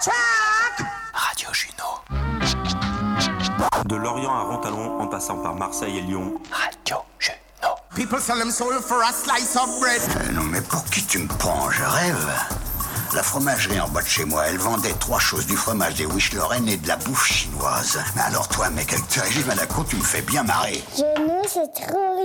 Radio Juno. De Lorient à Rontalon, en passant par Marseille et Lyon. Radio Juno. People sell them soul for a slice of bread. Euh, non mais pour qui tu me prends? Je rêve. La fromagerie en bas de chez moi, elle vendait trois choses, du fromage, des wish Lorraine et de la bouffe chinoise. Mais alors toi, mec, avec ce régime à la con, tu me fais bien marrer. Je ne sais trop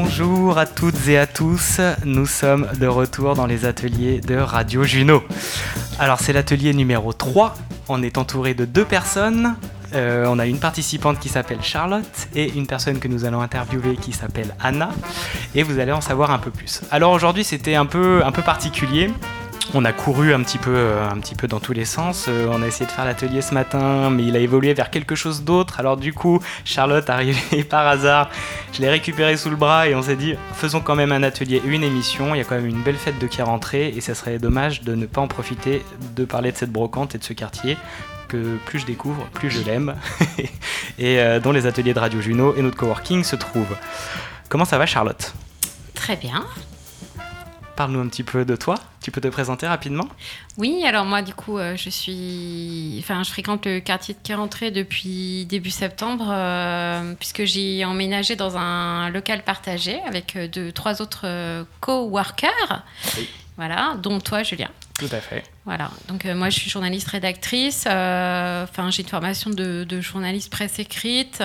Bonjour à toutes et à tous, nous sommes de retour dans les ateliers de Radio Juno. Alors c'est l'atelier numéro 3, on est entouré de deux personnes. Euh, on a une participante qui s'appelle Charlotte et une personne que nous allons interviewer qui s'appelle Anna et vous allez en savoir un peu plus. Alors aujourd'hui c'était un peu, un peu particulier. On a couru un petit peu, euh, un petit peu dans tous les sens. Euh, on a essayé de faire l'atelier ce matin, mais il a évolué vers quelque chose d'autre. Alors du coup, Charlotte arrivée par hasard, je l'ai récupéré sous le bras et on s'est dit, faisons quand même un atelier, une émission. Il y a quand même une belle fête de qui est rentrée et ça serait dommage de ne pas en profiter de parler de cette brocante et de ce quartier que plus je découvre, plus je l'aime, et euh, dont les ateliers de Radio Juno et notre coworking se trouvent. Comment ça va Charlotte? Très bien. Parle-nous un petit peu de toi. Tu peux te présenter rapidement Oui, alors moi du coup, euh, je suis, enfin, je fréquente le quartier de Quai-Rentrée depuis début septembre, euh, puisque j'ai emménagé dans un local partagé avec euh, deux, trois autres coworkers. Oui. Voilà, dont toi, Julien. Tout à fait. Voilà, donc euh, moi je suis journaliste rédactrice, euh, enfin j'ai une formation de, de journaliste presse écrite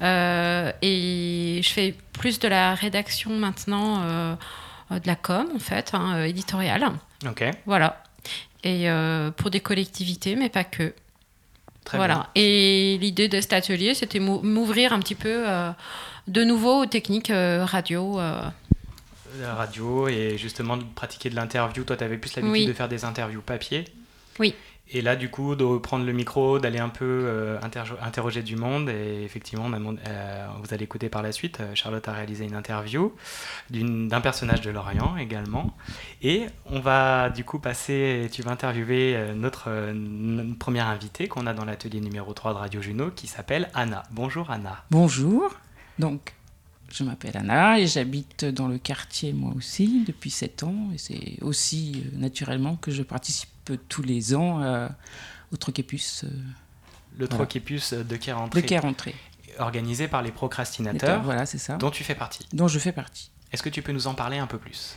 euh, et je fais plus de la rédaction maintenant, de la com en fait, hein, euh, éditoriale. Ok, Voilà. Et euh, pour des collectivités, mais pas que. très voilà. bien. Et l'idée de cet atelier, c'était m'ou- m'ouvrir un petit peu euh, de nouveau aux techniques euh, radio. euh. La radio et justement de pratiquer de l'interview. Toi, tu avais plus l'habitude Oui. de faire des interviews papier. Oui. Et là, du coup, de prendre le micro, d'aller un peu euh, interro- interroger du monde. Et effectivement, on a demandé- euh, vous allez écouter par la suite. euh, Charlotte a réalisé une interview d'un personnage de Lorient également. Et on va du coup passer, tu vas interviewer notre, notre première invitée qu'on a dans l'atelier numéro 3 de Radio Juno qui s'appelle Anna. Bonjour Anna. Bonjour, donc je m'appelle Anna et j'habite dans le quartier moi aussi depuis 7 ans et c'est aussi euh, naturellement que je participe tous les ans euh, au Troquépus euh, Le Voilà. Troquépus de Quai de organisé par les procrastinateurs, Voilà, c'est ça, dont tu fais partie. dont je fais partie. Est-ce que tu peux nous en parler un peu plus?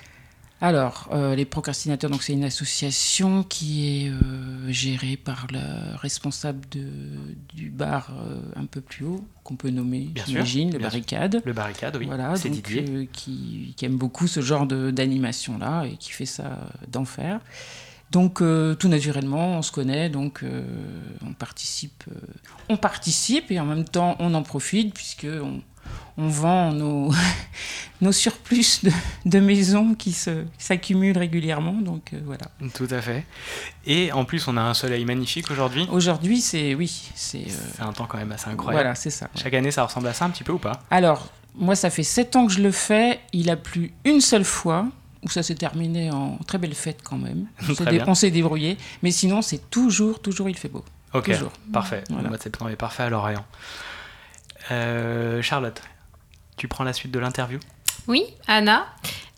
Alors, euh, les procrastinateurs, donc c'est une association qui est euh, gérée par le responsable de, du bar euh, un peu plus haut, qu'on peut nommer, j'imagine, le sûr. barricade. Le barricade, oui. Voilà, c'est Didier. qui, qui aime beaucoup ce genre d'animation-là et qui fait ça d'enfer. Donc, euh, tout naturellement, on se connaît, donc euh, on participe, euh, on participe et en même temps, on en profite puisque on, on vend nos, nos surplus de, de maisons qui s'accumulent régulièrement. Donc euh, voilà. Tout à fait. Et en plus, on a un soleil magnifique aujourd'hui. Aujourd'hui, c'est oui, c'est euh, C'est un temps quand même assez incroyable. voilà, c'est ça. Chaque année, ça ressemble à ça un petit peu ou pas? Alors, moi, ça fait sept ans que je le fais. Il a plu une seule fois, où ça s'est terminé en très belle fête quand même. On s'est débrouillé. Mais sinon, c'est toujours, toujours, il fait beau. Ok, Toujours. parfait. Voilà. Le mois de septembre est parfait à Lorient. Euh, Charlotte, tu prends la suite de l'interview Oui, Anna.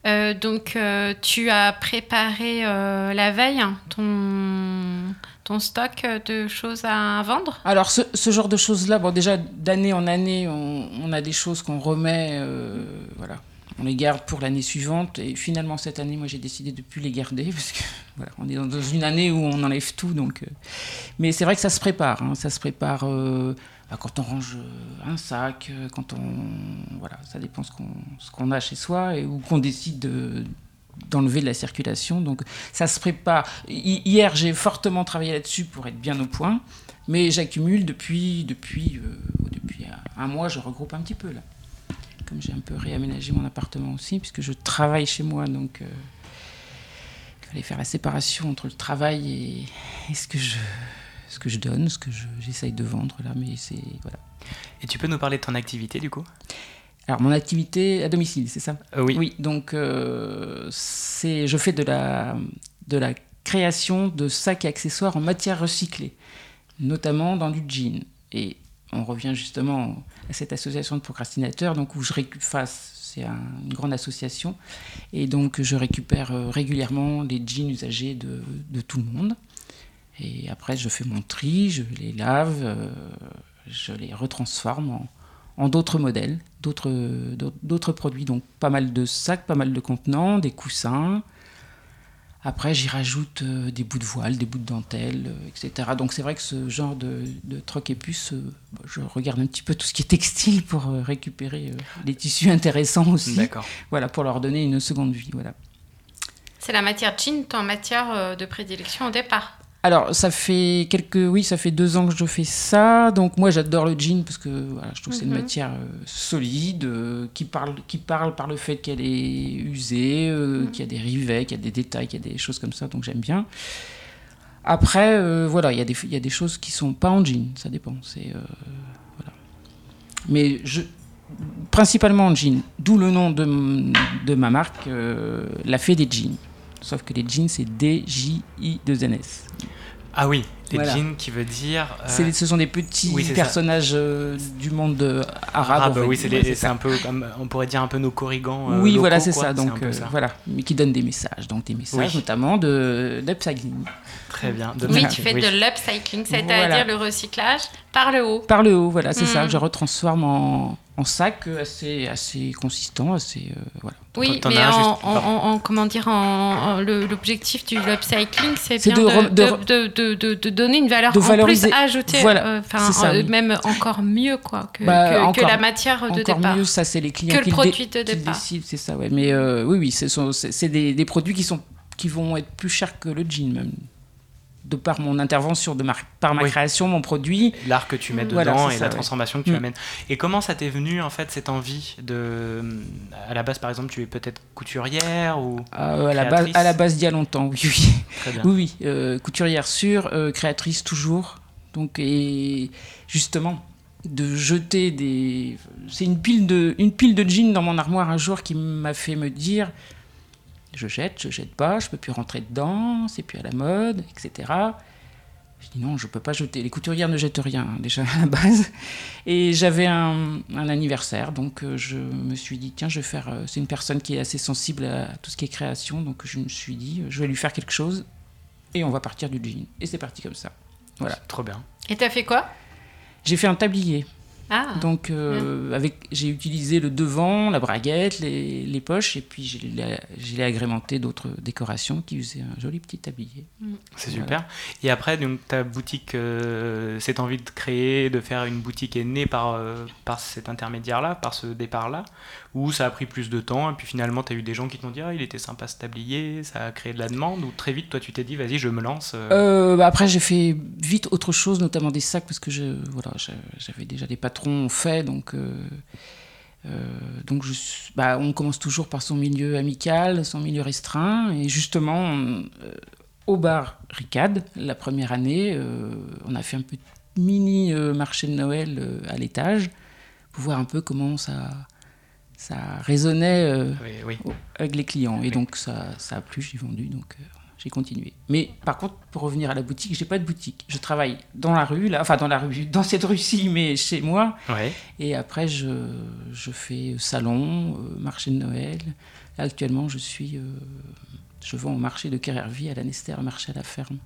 Euh, donc, euh, tu as préparé euh, la veille hein, ton, ton stock de choses à vendre? Alors, ce, ce genre de choses-là, bon, déjà, d'année en année, on, on a des choses qu'on remet, euh, voilà. On les garde pour l'année suivante. Et finalement, cette année, moi, j'ai décidé de plus les garder parce que, on est dans une année où on enlève tout. Donc, euh, mais c'est vrai que ça se prépare. hein, ça se prépare euh, bah, quand on range euh, un sac, quand on, voilà, ça dépend ce qu'on ce qu'on a chez soi et ou qu'on décide de d'enlever de la circulation. Donc ça se prépare. Hi- Hier, j'ai fortement travaillé là-dessus pour être bien au point, mais j'accumule depuis, depuis, depuis un mois, je regroupe un petit peu là. Comme j'ai un peu réaménagé mon appartement aussi, puisque je travaille chez moi, donc euh, il fallait faire la séparation entre le travail et, et ce, que je, ce que je donne, ce que je- j'essaye de vendre là, mais c'est voilà. Et tu peux nous parler de ton activité du coup? Alors mon activité à domicile, c'est ça? Euh, Oui. Oui, donc euh, c'est, je fais de la, de la création de sacs et accessoires en matière recyclée. notamment dans du jean. Et on revient justement cette association de procrastinateurs, donc où je récupère, c'est un- une grande association, et donc je récupère euh, régulièrement les jeans usagés de, de tout le monde. Et après, je fais mon tri, je les lave, euh, je les retransforme en, en d'autres modèles, d'autres- d'autres produits. Donc pas mal de sacs, pas mal de contenants, des coussins. Après, j'y rajoute euh, des bouts de voile, des bouts de dentelle, euh, etc. Donc c'est vrai que ce genre de, de troc et puce, euh, je regarde un petit peu tout ce qui est textile pour euh, récupérer euh, les tissus intéressants aussi. D'accord. Voilà, pour leur donner une seconde vie. Voilà. C'est la matière jean, ton matière euh, de prédilection au départ. Alors, ça fait quelques, oui, ça fait deux ans que je fais ça. Donc moi, j'adore le jean parce que voilà, je trouve que c'est une Mhm. matière euh, solide euh, qui parle, qui parle par le fait qu'elle est usée, euh, qu'il y a des rivets, qu'il y a des détails, qu'il y a des choses comme ça. Donc j'aime bien. Après, voilà, il y a des, il y a des choses qui sont pas en jean. Ça dépend. C'est voilà. Mais je, principalement en jean. D'où le nom de, de ma marque, la fée des jeans. Sauf que les jeans, c'est D-J-I-2-N-S. Ah oui, les Voilà. jeans qui veut dire. euh, C'est- ce sont des petits oui, personnages euh, du monde euh, arabe. en fait. oui, c'est Ouais, un peu comme on pourrait dire un peu nos corrigans. euh, oui, locaux, voilà, c'est ça. un Donc euh, ça. voilà, mais qui donnent des messages, donc des messages Oui. notamment de d'upcycling Très bien. De Oui, tu fais oui. de l'upcycling, c'est-à-dire Voilà. le recyclage par le haut. par le haut. Voilà, c'est ça. Mhm. Je retransforme en, en sac euh, assez assez consistant, assez euh, voilà. Oui, mais en, juste- en- en- en- comment dire, en, en- le- l'objectif du upcycling, c'est C'est bien de de, de de, re- de- de- de- de donner une valeur de en plus ajoutée, Voilà, euh, ça, euh, oui. même encore mieux quoi, que, Bah, que- que encore- la matière de Encore départ. mieux, ça c'est les clients Que le qui produit dé- de départ. décident, c'est ça, ouais. Mais euh, oui, oui, ce sont- c'est c'est des, des produits qui sont qui vont être plus chers que le jean même. De par mon intervention, de ma, par ma Oui. création, mon produit. l'art que tu mets dedans et ça, la ouais. transformation que tu Mm. amènes. Et comment ça t'est venu en fait cette envie de à la base par exemple tu es peut-être couturière ou Euh, à, la base, à la base, d'il y a longtemps, oui. oui. très bien. Oui, oui, euh, couturière sûre, euh, créatrice toujours. Donc, et justement, de jeter des. C'est une pile de, une pile de jeans dans mon armoire un jour qui m'a fait me dire je jette, je jette pas, je peux plus rentrer dedans, c'est plus à la mode, etc. Je dis non, je peux pas jeter. Les couturières ne jettent rien, hein, déjà à la base. Et j'avais un, un anniversaire, donc euh, je me suis dit, tiens, je vais faire. euh, c'est une personne qui est assez sensible à tout ce qui est création, donc je me suis dit, euh, je vais lui faire quelque chose et on va partir du jean. Et c'est parti comme ça. Voilà. Trop bien. Et t'as fait quoi? J'ai fait un tablier. Ah, Donc, euh, avec, j'ai utilisé le devant, la braguette, les, les poches, et puis je l'ai, agrémenté d'autres décorations qui faisaient un joli petit tablier. C'est super. Et après, donc, ta boutique, euh, cette envie de créer, de faire une boutique est née par, euh, par cet intermédiaire-là, par ce départ-là, ou ça a pris plus de temps, et puis finalement, tu as eu des gens qui t'ont dit Ah, il était sympa ce tablier, ça a créé de la demande, ou très vite, toi, tu t'es dit Vas-y, je me lance. euh. Euh, bah après, j'ai fait vite autre chose, notamment des sacs, parce que voilà, j'avais déjà des patrons faits, donc, euh, donc bah, on commence toujours par son milieu amical, son milieu restreint, et justement, au bar Ricad, la première année, on a fait un petit mini marché de Noël à l'étage, pour voir un peu comment ça, ça résonnait euh, Oui, avec les clients. Et donc ça, ça a plu, j'ai vendu, donc euh, j'ai continué. Mais par contre, pour revenir à la boutique, j'ai pas de boutique. Je travaille dans la rue, là, enfin dans la rue, dans cette rue-ci, mais chez moi. Et après, je, je fais salon, euh, marché de Noël. Là, actuellement, je suis, je vends au marché de Kerrervie à l'Anester, marché à la ferme.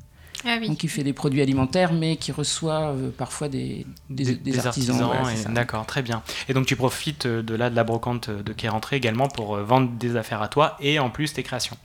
Ah oui. Donc, il fait des produits alimentaires, mais qui reçoit euh, parfois des, des, des artisans. D'accord, très bien. Et donc tu profites euh, de là de la brocante de qui est rentrée également pour euh, vendre des affaires à toi et en plus tes créations.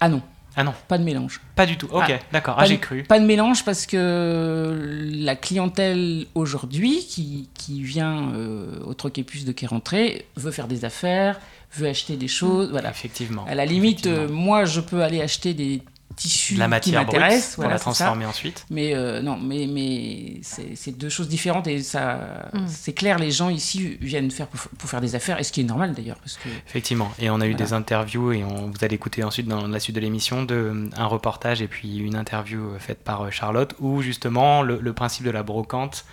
Ah non, Ah non, pas de mélange. pas du tout. Ok, Ah, d'accord. Pas Ah, de- j'ai cru. Pas de mélange parce que la clientèle aujourd'hui qui, qui vient euh, au Troquet-Puce de qui est rentré veut faire des affaires, veut acheter des choses. Voilà. Effectivement. À la limite, euh, moi, je peux aller acheter des tissus de la qui matière m'intéressent. pour Voilà, la transformer ensuite. Mais euh, non, mais, mais c'est deux choses différentes et ça, Mm. c'est clair, les gens ici viennent faire pour, pour faire des affaires, et ce qui est normal d'ailleurs, parce que Effectivement. Et on a eu Voilà. des interviews et on, vous allez écouter ensuite dans la suite de l'émission de, euh, un reportage et puis une interview euh, faite par Charlotte où justement le, le principe de la brocante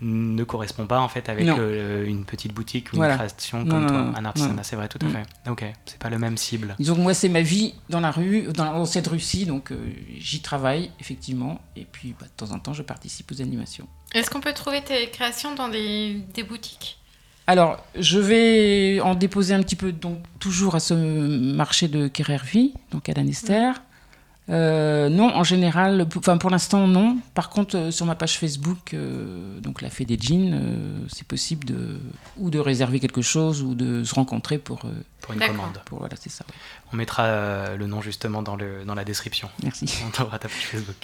ne correspond pas en fait avec euh, une petite boutique ou Voilà. une création comme non, toi, non, un artisanat. C'est vrai, tout à Mm. fait. Ok, c'est pas le même cible. disons que moi, c'est ma vie dans la rue, dans, dans cette rue-ci, aussi, donc euh, j'y travaille effectivement. Et puis bah, de temps en temps, je participe aux animations. Est-ce qu'on peut trouver tes créations dans des, des boutiques? Alors, je vais en déposer un petit peu, donc toujours à ce marché de Kerrervie, donc à l'Anester. Euh, non, en général, enfin pour l'instant non. Par contre, euh, sur ma page Facebook, euh, donc la Fée des jeans, euh, c'est possible de ou de réserver quelque chose ou de se rencontrer pour. euh, Pour une commande. pour voilà, c'est ça. ouais. On mettra euh, le nom justement dans, le, dans la description. Merci. On aura ta page Facebook.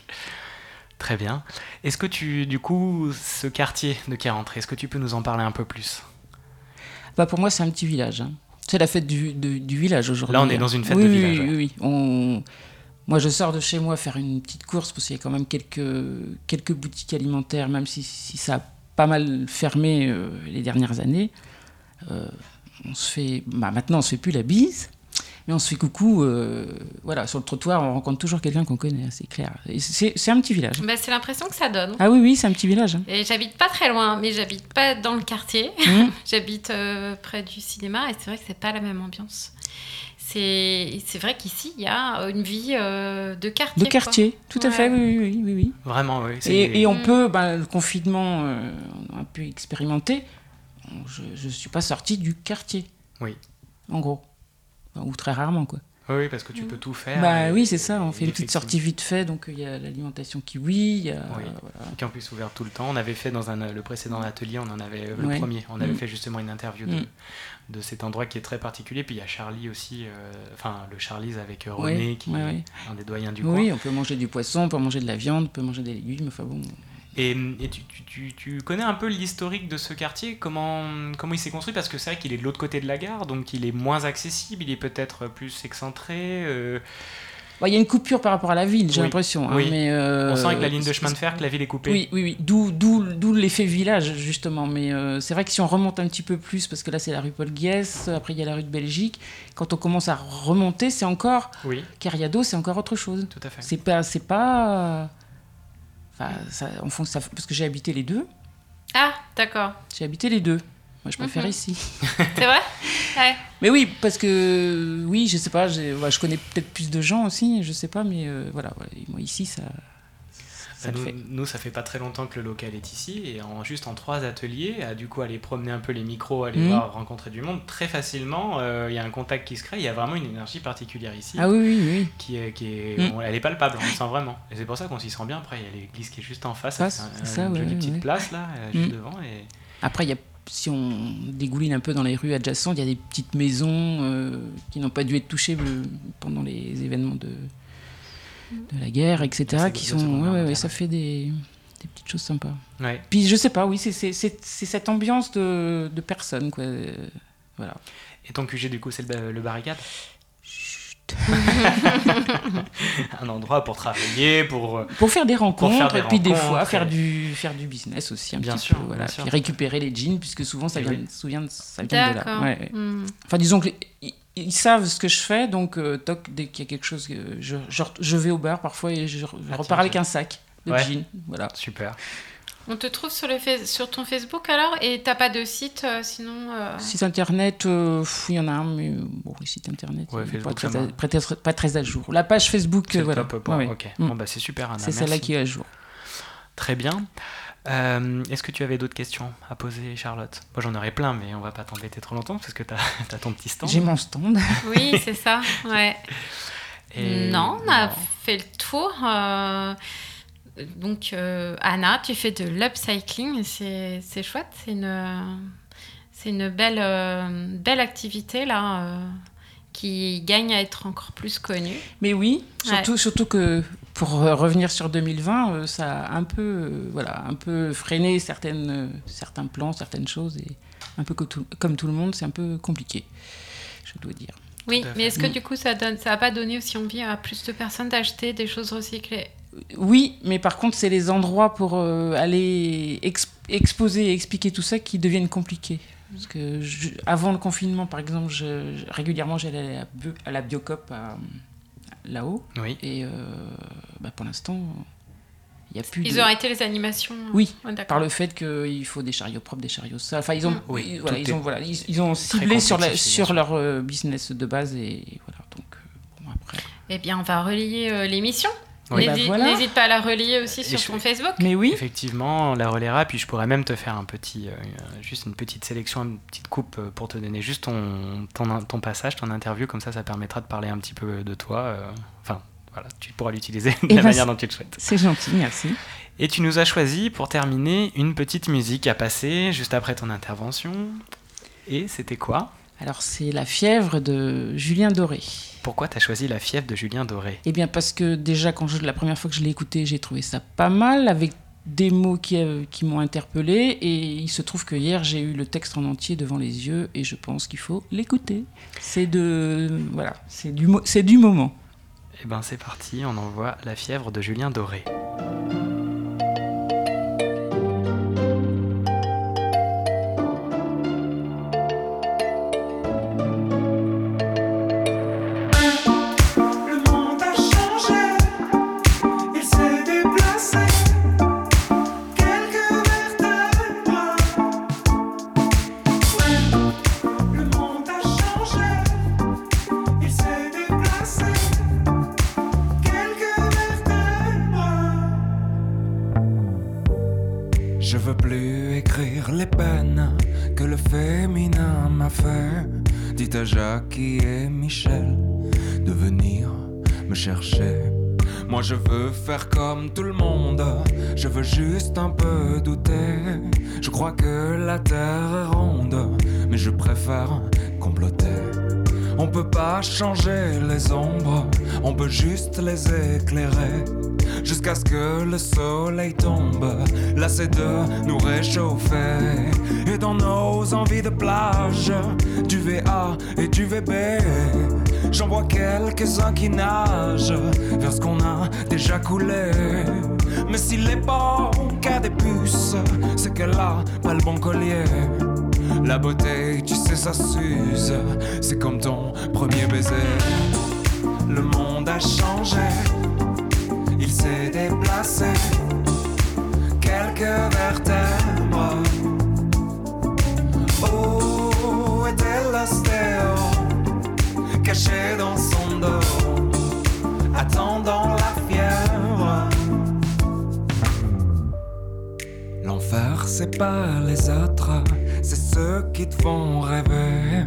Très bien. Est-ce que tu, du coup, ce quartier de Carentré, est-ce que tu peux nous en parler un peu plus? Bah, pour moi, c'est un petit village. hein. C'est la fête du, du village aujourd'hui. Là, on est dans une fête Oui, de oui, village, Oui, ouais. oui, oui. On- Moi, je sors de chez moi faire une petite course parce qu'il y a quand même quelques, quelques boutiques alimentaires, même si, si ça a pas mal fermé euh, les dernières années. Euh, on se fait, bah, maintenant, on se fait plus la bise, mais on se fait coucou. euh, voilà, sur le trottoir, on rencontre toujours quelqu'un qu'on connaît, c'est clair. C'est un petit village. bah, C'est l'impression que ça donne. Ah oui, oui, c'est un petit village. hein. Et j'habite pas très loin, mais j'habite pas dans le quartier. Mhm. j'habite euh, près du cinéma et c'est vrai que c'est pas la même ambiance. C'est vrai qu'ici, il y a une vie euh, de quartier. De quartier, tout à fait, oui, oui, oui. oui. Vraiment, oui. Et, et on Mm. peut, ben, le confinement, euh, on a un peu expérimenté. Je ne suis pas sortie du quartier. Oui. En gros. Enfin, ou très rarement, quoi. Oui, parce que tu peux tout faire. bah et- oui, c'est ça. On fait une petite sortie vite fait. Donc il y a l'alimentation qui, oui. il Y a, Oui. voilà. Qui est en plus ouvert tout le temps. On avait fait dans un, le précédent atelier, on en avait euh, le Ouais. premier, on avait Mm. fait justement une interview de, Mm. De cet endroit qui est très particulier. Puis il y a Charlie aussi, euh, enfin le Charlie's avec euh, René, qui est un des doyens du coin. Oui, on peut manger du poisson, on peut manger de la viande, on peut manger des légumes. Enfin bon. Et, et tu, tu- tu- tu connais un peu l'historique de ce quartier? Comment, comment il s'est construit? Parce que c'est vrai qu'il est de l'autre côté de la gare, donc il est moins accessible, il est peut-être plus excentré. euh, Bon, Il y a une coupure par rapport à la ville, j'ai Oui. l'impression. hein, Oui. mais, euh, on sent avec la ligne de chemin de fer que la ville est coupée. Oui, oui, oui. D'où, d'où, d'où l'effet village, justement. Mais euh, c'est vrai que si on remonte un petit peu plus, parce que là, c'est la rue Paul Guès, après, il y a la rue de Belgique. Quand on commence à remonter, c'est encore. Oui, Carriado, c'est encore autre chose. tout à fait. C'est pas. C'est pas enfin, ça, en fond, ça, parce que j'ai habité les deux. Ah, d'accord. J'ai habité les deux. Moi, je préfère Mhm. ici. C'est vrai? Ouais. Mais oui, parce que. Oui, je sais pas, je connais peut-être plus de gens aussi, je sais pas, mais euh, voilà. ouais, moi, ici, ça. Bah, nous, fait. nous, ça fait pas très longtemps que le local est ici, et en, juste en trois ateliers, à du coup aller promener un peu les micros, aller Mhm. voir, rencontrer du monde, très facilement, euh, il y a un contact qui se crée, il y a vraiment une énergie particulière ici, Ah oui, oui, oui. qui est, qui est Mhm. on- elle est palpable, on le sent vraiment. Et c'est pour ça qu'on s'y sent bien, après il y a l'église qui est juste en face, Face, avec un- c'est ça, une ouais, jolie ouais, petite place là, euh, juste Mhm. devant, et Après, il y a, si on dégouline un peu dans les rues adjacentes, il y a des petites maisons euh, qui n'ont pas dû être touchées pendant les événements de, de la guerre, etc. Qui sont, ouais, ouais, ouais, ça fait des, des petites choses sympas. Puis je sais pas, oui, c'est- cette ambiance de, de personnes, quoi. euh, Voilà. Et ton QG du coup c'est le, le barricade? Un endroit pour travailler, pour... euh, Pour faire des rencontres, faire des et puis des rencontres, fois faire du, faire du business aussi un Bien petit sûr, peu. Voilà. bien sûr. Puis récupérer les jeans, puisque souvent ça Eh vient, oui. souvent- ça vient de là. D'accord. Ouais, ouais. Hmm. Enfin, disons que ils, ils savent ce que je fais, donc euh, toc, dès qu'il y a quelque chose, euh, je, je, je vais au bar parfois et je, je Ah, repars tiens, avec un sac de Ouais. jeans. Voilà. Super. On te trouve sur, le fa- sur ton Facebook alors? Et t'as pas de site euh, sinon euh, Site internet, euh, il y en a un, mais bon, les sites internet, Ouais, euh, Facebook, pas, très à, pas très à jour. La page Facebook, C'est euh, le voilà. top point, Ouais, ouais. ok. Mm. Bon bah c'est super Anna, C'est celle-là qui est à jour. Très bien. Euh, Est-ce que tu avais d'autres questions à poser, Charlotte? Moi, j'en aurais plein, mais on va pas t'embêter trop longtemps parce que tu as, ton petit stand. J'ai mon stand. Oui, c'est ça. Ouais. Et- Non, on a non. fait le tour. Donc, euh, Anna, tu fais de l'upcycling. C'est c'est chouette. C'est une, c'est une belle, euh, belle activité là euh, qui gagne à être encore plus connue. Mais oui, Ouais. surtout, que pour revenir sur 2020, euh, ça a un peu, euh, voilà, un peu freiné certaines, euh, certains plans, certaines choses. Et un peu comme tout, comme tout le monde, c'est un peu compliqué, je dois dire. Oui, mais est-ce que Mm. du coup, ça donne, ça n'a pas donné aussi envie à plus de personnes d'acheter des choses recyclées? Oui, mais par contre, c'est les endroits pour euh, aller ex- exposer et expliquer tout ça qui deviennent compliqués. Parce que je- avant le confinement, par exemple, je- je- régulièrement, j'allais à la, bio- à la Biocop là-haut. Oui. Et euh, bah, pour l'instant, il n'y a plus Ils de... ont arrêté les animations Oui, Ouais, d'accord. par le fait qu'il faut des chariots propres, des chariots sales. Enfin, ils ont. Oui, ils, voilà, ont, voilà, ils, ils ont ciblé sur, la, leur euh, business de base et voilà. Donc, euh, bon, après. Eh bien, on va relayer euh, l'émission. Oui. N'hésite Bah, voilà. n'hésite pas à la relayer aussi sur je- ton Facebook. Mais oui, Effectivement, on la relaiera, puis je pourrais même te faire un petit, euh, juste une petite sélection, une petite coupe euh, pour te donner juste ton, ton, ton passage, ton interview, comme ça, ça permettra de parler un petit peu de toi. euh, Enfin, voilà, tu pourras l'utiliser de Eh la ben, manière dont tu le souhaites. c'est gentil, merci. Et tu nous as choisi pour terminer une petite musique à passer juste après ton intervention. Et c'était quoi? Alors c'est La fièvre de Julien Doré. Pourquoi tu as choisi La fièvre de Julien Doré? Eh bien parce que déjà quand je, la première fois que je l'ai écouté, j'ai trouvé ça pas mal avec des mots qui, euh, qui m'ont interpellé et il se trouve que hier j'ai eu le texte en entier devant les yeux et je pense qu'il faut l'écouter. C'est de voilà, c'est du c'est du moment. Eh ben c'est parti, on envoie La fièvre de Julien Doré. À Jackie et Michel de venir me chercher. Moi je veux faire comme tout le monde, je veux juste un peu douter. Je crois que la terre est ronde, mais je préfère comploter. On peut pas changer les ombres, on peut juste les éclairer. Jusqu'à ce que le soleil tombe, lassé de nous réchauffer. Et dans nos envies de plage, du VA et du VB, j'en vois quelques-uns qui nagent vers ce qu'on a déjà coulé. Mais si l'époque a des puces, c'est qu'elle a pas le bon collier. La beauté, tu sais, ça s'use. C'est comme ton premier baiser. Le monde a changé. Il s'est déplacé. Quelques vertèbres. Où était l'ostéo Caché dans son dos. Attendant la fièvre? L'enfer, c'est pas les autres, c'est ceux qui te font rêver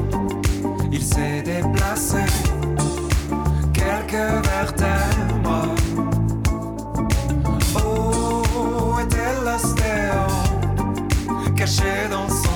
il s'est déplacé. Quelques vertèbres. Où était l'ostéo caché dans son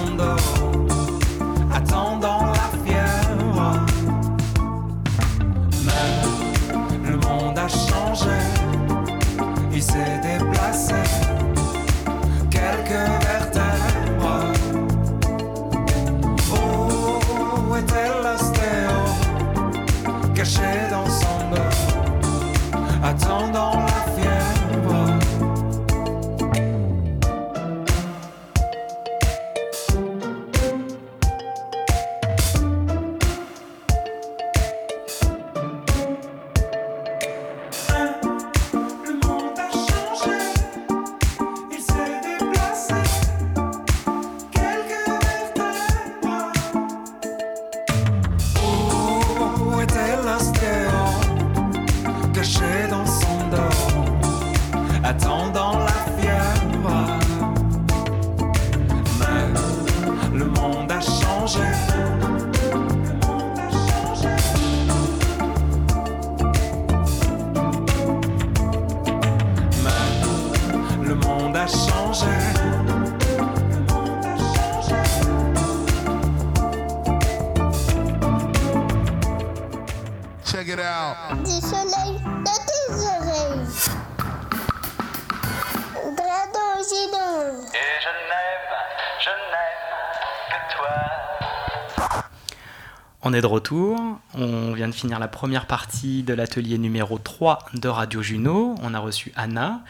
est de retour, on vient de finir la première partie de l'atelier numéro 3 de Radio Juno. On a reçu Anna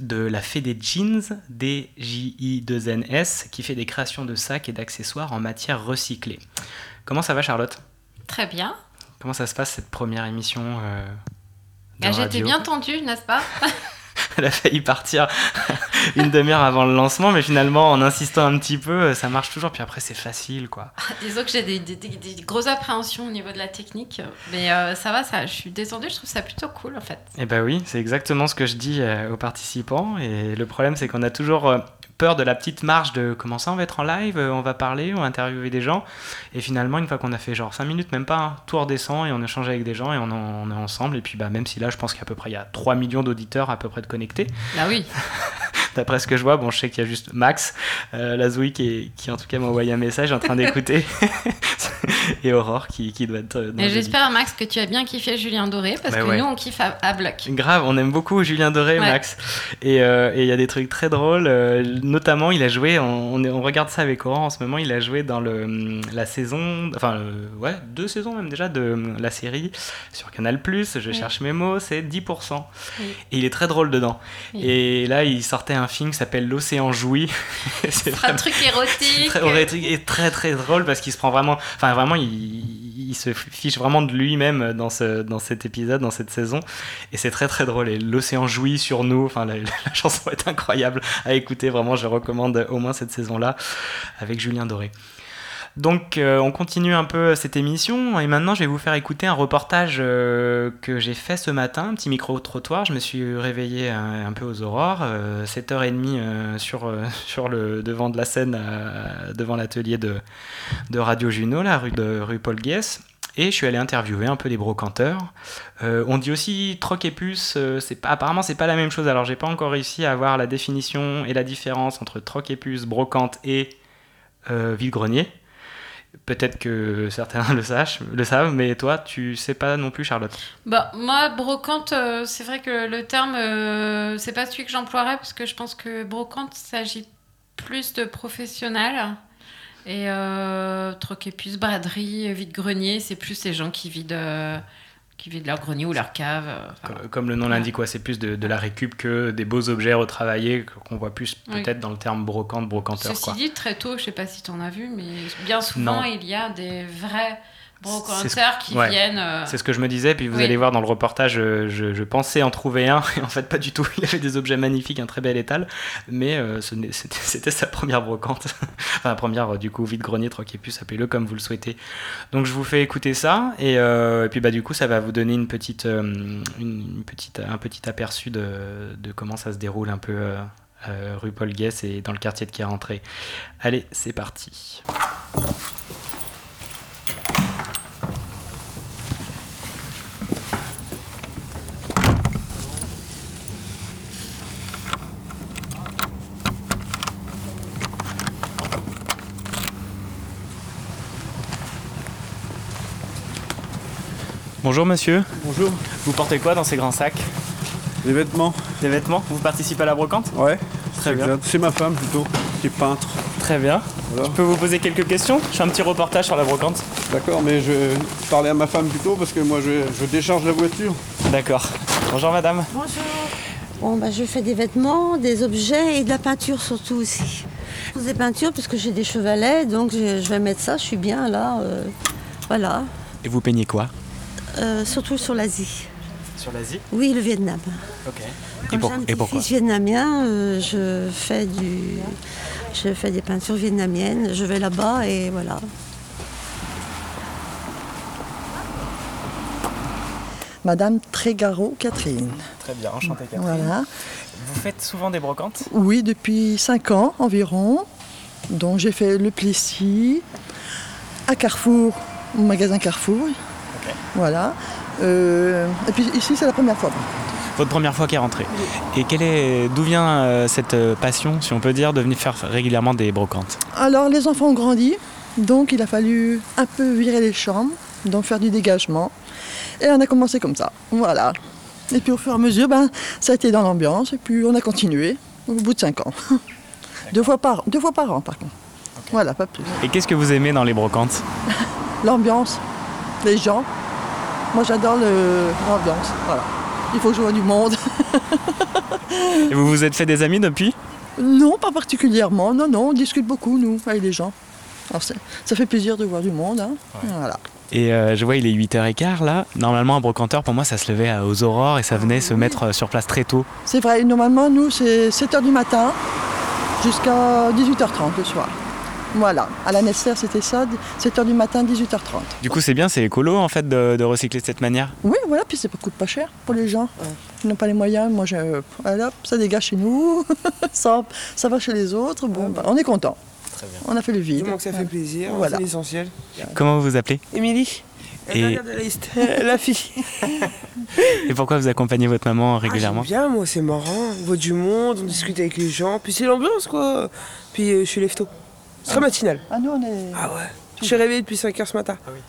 de la Fée des Jeans, DJI2NS, qui fait des créations de sacs et d'accessoires en matière recyclée. Comment ça va Charlotte? Très bien. Comment ça se passe cette première émission euh, de Ah, J'étais bien tendue, n'est-ce pas? Elle a failli partir une demi-heure avant le lancement, mais finalement, en insistant un petit peu, ça marche toujours. Puis après, c'est facile, quoi. Disons que j'ai des, des- des- des grosses appréhensions au niveau de la technique, mais euh, ça va, ça, je suis détendue, je trouve ça plutôt cool en fait. Eh ben oui, c'est exactement ce que je dis euh, aux participants. Et le problème, c'est qu'on a toujours euh, peur de la petite marge de comment ça, on va être en live, on va parler, on va interviewer des gens? Et finalement, une fois qu'on a fait genre 5 minutes, même pas, hein, tout redescend et on échange avec des gens et on, en- on est ensemble. Et puis, bah, même si là, je pense qu'à peu près, il y a 3 millions d'auditeurs à peu près de connectés. Bah oui. D'après ce que je vois, bon, je sais qu'il y a juste Max, euh, Lazoui, qui, en tout cas m'a envoyé un message en train d'écouter. et Aurore qui, qui doit être. euh, dans Et j'espère, Max, que tu as bien kiffé Julien Doré, parce Bah que ouais. nous, on kiffe à, à bloc. Grave, on aime beaucoup Julien Doré, Ouais. Max. Et euh, et il y a des trucs très drôles. euh, notamment, il a joué, on, on est- on regarde ça avec Aurore en ce moment, il a joué dans le, la saison, enfin, ouais, deux saisons même déjà de la série sur Canal. Je Oui. cherche mes mots, c'est 10%. Oui. Et il est très drôle dedans. Oui. Et là, il sortait un film qui s'appelle L'océan joui. c'est Un truc érotique. très érotique. et très très drôle parce qu'il se prend vraiment enfin vraiment il, il se fiche vraiment de lui-même dans ce dans cet épisode dans cette saison. Et c'est très très drôle. Et l'océan jouit sur nous. Enfin la, la chanson est incroyable à écouter. Vraiment je recommande au moins cette saison là avec Julien Doré donc euh, on continue un peu cette émission et maintenant je vais vous faire écouter un reportage euh, que j'ai fait ce matin, un petit micro-trottoir. Je me suis réveillé un, un peu aux aurores, euh, 7h30 euh, sur, euh, sur le devant de la scène, euh, devant l'atelier de, Radio Juno, la rue, Paul Guess. Et je suis allé interviewer un peu des brocanteurs. Euh, on dit aussi troc et puce, euh, apparemment c'est pas la même chose. Alors j'ai pas encore réussi à avoir la définition et la différence entre troc et puce, brocante et euh, vide-grenier. Peut-être que certains le, sachent, le savent, mais toi, tu sais pas non plus, Charlotte. Bah, moi, brocante, euh, c'est vrai que le terme, euh, c'est pas celui que j'emploierais, parce que je pense que brocante s'agit plus de professionnels. Et euh, puce, braderie, vide-grenier, c'est plus ces gens qui vident, vident leur grenier ou leur cave. euh, enfin, Comme- Comme le nom l'indique, ouais, c'est plus de, de la récup que des beaux objets retravaillés qu'on voit plus Oui. peut-être dans le terme brocante, brocanteur. Ceci Quoi. dit, très tôt, je sais pas si tu en as vu, mais bien souvent, Non. il y a des vrais brocanteurs qui ouais. viennent. euh, C'est ce que je me disais, puis vous Oui. allez voir dans le reportage, euh, je, je pensais en trouver un, et en fait pas du tout. Il avait des objets magnifiques, un très bel étal, mais euh, c'était sa première brocante. enfin, la première, euh, du coup, vide-grenier, puce, appelez-le comme vous le souhaitez. Donc je vous fais écouter ça, et, et puis bah, du coup, ça va vous donner une petite, une, une petite, un petit aperçu de, de comment ça se déroule un peu rue Paul Guess et dans le quartier de qui est rentré. Allez, c'est parti. Bonjour monsieur. Bonjour. Vous portez quoi dans ces grands sacs Des vêtements Des vêtements Vous participez à la brocante Ouais. Très c'est bien. C'est ma femme plutôt, qui est peintre. Très bien. Voilà. Je peux vous poser quelques questions Je fais un petit reportage sur la brocante. D'accord, mais je vais parler à ma femme plutôt parce que moi je, je décharge la voiture. D'accord. Bonjour madame. Bonjour. Bon, bah, je fais des vêtements, des objets et de la peinture surtout aussi. Je fais Des peintures parce que j'ai des chevalets, donc je, je vais mettre ça, je suis bien là. euh, voilà. Et vous peignez quoi? Euh, surtout sur l'Asie. Sur l'Asie Oui, le Vietnam. Ok. Comme j'ai un petit fils vietnamien, euh, je fais du, je fais des peintures vietnamiennes. Je vais là-bas et voilà. Madame Trégaro Catherine. Très bien, enchanté Catherine. Voilà. Vous faites souvent des brocantes Oui, depuis 5 ans environ. Donc j'ai fait le Plessis, à Carrefour, au magasin Carrefour. Voilà. Euh, et puis ici, c'est la première fois. Votre première fois qui est rentrée. Et quelle est, d'où vient euh, cette euh, passion, si on peut dire, de venir faire régulièrement des brocantes? Alors les enfants ont grandi, donc il a fallu un peu virer les chambres, donc faire du dégagement. Et on a commencé comme ça. Voilà. Et puis au fur et à mesure, ben, ça a été dans l'ambiance, et puis on a continué au bout de 5 ans. deux, fois par, deux fois par an par contre. Voilà, pas plus. Et qu'est-ce que vous aimez dans les brocantes? L'ambiance, les gens. Moi, j'adore le- l'ambiance. Voilà. Il faut jouer du monde. Et vous vous êtes fait des amis depuis? Non, pas particulièrement. Non, non, on discute beaucoup, nous, avec les gens. Alors, ça fait plaisir de voir du monde. hein. Voilà. Et euh, je vois, il est 8h15 là. Normalement, un brocanteur, pour moi, ça se levait euh, aux aurores et ça venait se mettre euh, sur place très tôt. C'est vrai, normalement, nous, c'est 7h du matin jusqu'à 18h30 le soir. Voilà. À la Nesser, c'était ça, 7h du matin, 18h30. Du coup, c'est bien, c'est écolo en fait de, de recycler de cette manière? Oui, voilà, puis ça coûte pas cher pour les gens. Ils n'ont pas les moyens. Moi, je, voilà, ça dégage chez nous, ça, ça va chez les autres. Bon, bah, on est content. On a fait le vide. Que ça fait plaisir, Voilà. c'est l'essentiel. Comment vous vous appelez? Émilie Et- la liste. la fille. Et pourquoi vous accompagnez votre maman régulièrement Ah, J'aime bien, moi, c'est marrant. On voit du monde, on discute avec les gens. Puis c'est l'ambiance, quoi. Puis euh, je suis lève-tôt. C'est très matinal. Ah, nous, on est. Ah ouais. Je suis réveillé depuis 5h ce matin. Ah oui.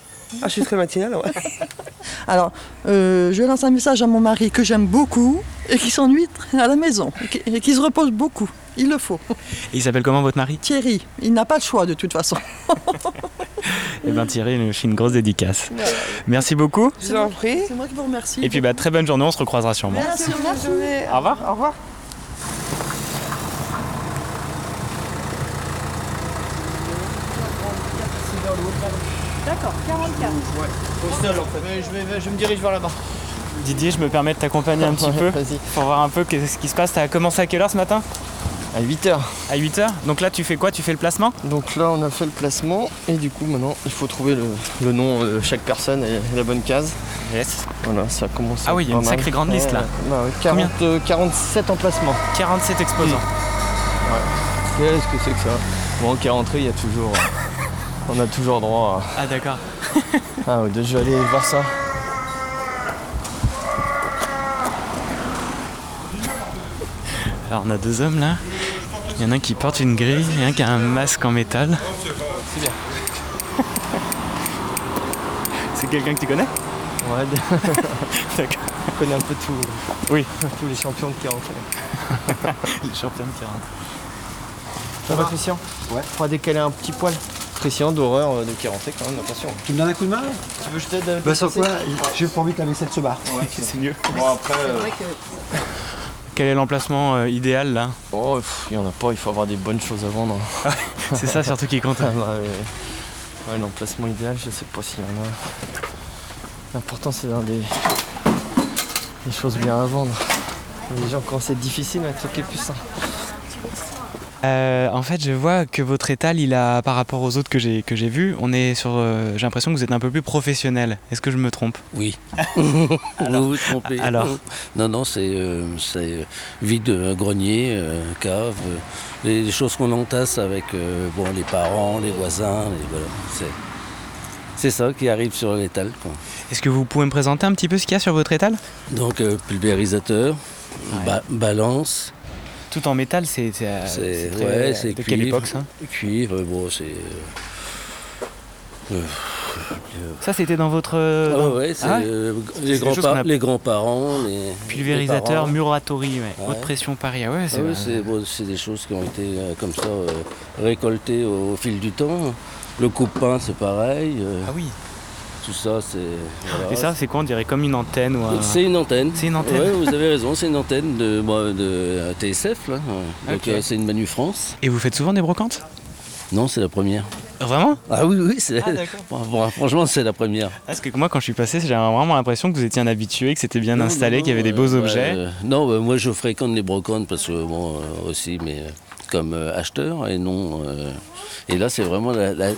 Ah, je suis très matinal, ouais. Alors, euh, je lance un message à mon mari que j'aime beaucoup et qui s'ennuie à la maison et qui, et qui se repose beaucoup. Il le faut. Et il s'appelle comment votre mari Thierry, il n'a pas le choix de toute façon. Eh bien Thierry, il nous fait une grosse dédicace. Merci beaucoup. Je vous en prie. C'est moi qui vous remercie. Et puis bah, très bonne journée, on se recroisera sûrement. Merci, merci. Au revoir. Au revoir. D'accord, 44. Au sol en fait. Je, vais, je me dirige vers là-bas. Didier, je me permets de t'accompagner un petit peu pour voir un peu qu'est-ce qui se passe. T'as commencé à quelle heure ce matin? À 8h. À 8h Donc là, tu fais quoi? Tu fais le placement? Donc là, on a fait le placement et du coup, maintenant, il faut trouver le, le nom de chaque personne et la bonne case. Yes. Voilà, ça commence. Ah oui, il y a une mal. sacrée grande liste, là. Bah ouais, 40, euh, 47 emplacements. 47 exposants. Ouais. Qu'est-ce que c'est que ça? Bon, qui est rentré, il y a toujours. on a toujours droit Ah d'accord. à. Ah ouais, je vais aller voir ça. Alors on a deux hommes là. Il y en a un qui porte une grille et un qui a un masque en métal. C'est bien. C'est quelqu'un que tu connais? Ouais, D'accord. on connaît un peu tout. Oui. Tous les champions de 40. Les champions de 40. Ça va, Christian? Ouais. On va décaler un petit poil. Christian d'horreur euh, de 40 quand même, attention. Tu me donnes un coup de main Tu veux que je t'aide Bah sans quoi, j'ai pas envie que la vaisselle se barre. Ouais, c'est mieux. Bon après. euh, Quel est l'emplacement euh, idéal là? Oh, il y en a pas, il faut avoir des bonnes choses à vendre. C'est ça surtout qui compte. Ah bah, ouais. Ouais, l'emplacement idéal, je sais pas s'il y en a. L'important c'est d'avoir des... des choses bien à vendre. Les gens, quand c'est difficile, un truc est plus simple. Euh, en fait, je vois que votre étal, il a, par rapport aux autres que j'ai que j'ai vus, on est sur. euh, j'ai l'impression que vous êtes un peu plus professionnel. Est-ce que je me trompe? Oui. vous vous trompez. Alors Non, non, c'est euh, c'est, vide, grenier, euh, cave, euh, les, les choses qu'on entasse avec euh, bon, les parents, les voisins, les- voilà, c'est- c'est ça qui arrive sur l'étal. quoi. Est-ce que vous pouvez me présenter un petit peu ce qu'il y a sur votre étal? Donc euh, pulvérisateur, ba- balance. Tout en métal, c'est c'est, euh, ouais, de quelle époque ça Cuivre, bon, c'est. euh, euh, Ça, c'était dans votre. euh, Ah dans- ouais, c'est Ah ouais euh, les, grands a- les grands-parents, les Pulvérisateur, muratori, ouais. Ouais. haute pression Paris. Ah ouais, c'est. bon, des choses qui ont été euh, comme ça euh, récoltées au, fil du temps. Le coupe-pain, c'est pareil. euh, Ah oui. Tout ça, c'est. voilà. Et ça, c'est quoi On dirait comme une antenne ou un... C'est une antenne. C'est une antenne. Ouais, vous avez raison, c'est une antenne de, moi, de TSF. Là. ouais. Donc euh, c'est une Manu France. Et vous faites souvent des brocantes? Non, c'est la première. Vraiment? Ah oui, oui, c'est. Ah. Bon, bon, franchement, c'est la première. Parce que moi, quand je suis passé, j'avais vraiment l'impression que vous étiez un habitué, que c'était bien Non, installé, qu'il y avait des beaux objets. euh, non, bah, moi je fréquente les brocantes parce que bon, euh, aussi, mais euh, comme acheteur et non. et là, c'est vraiment la- la-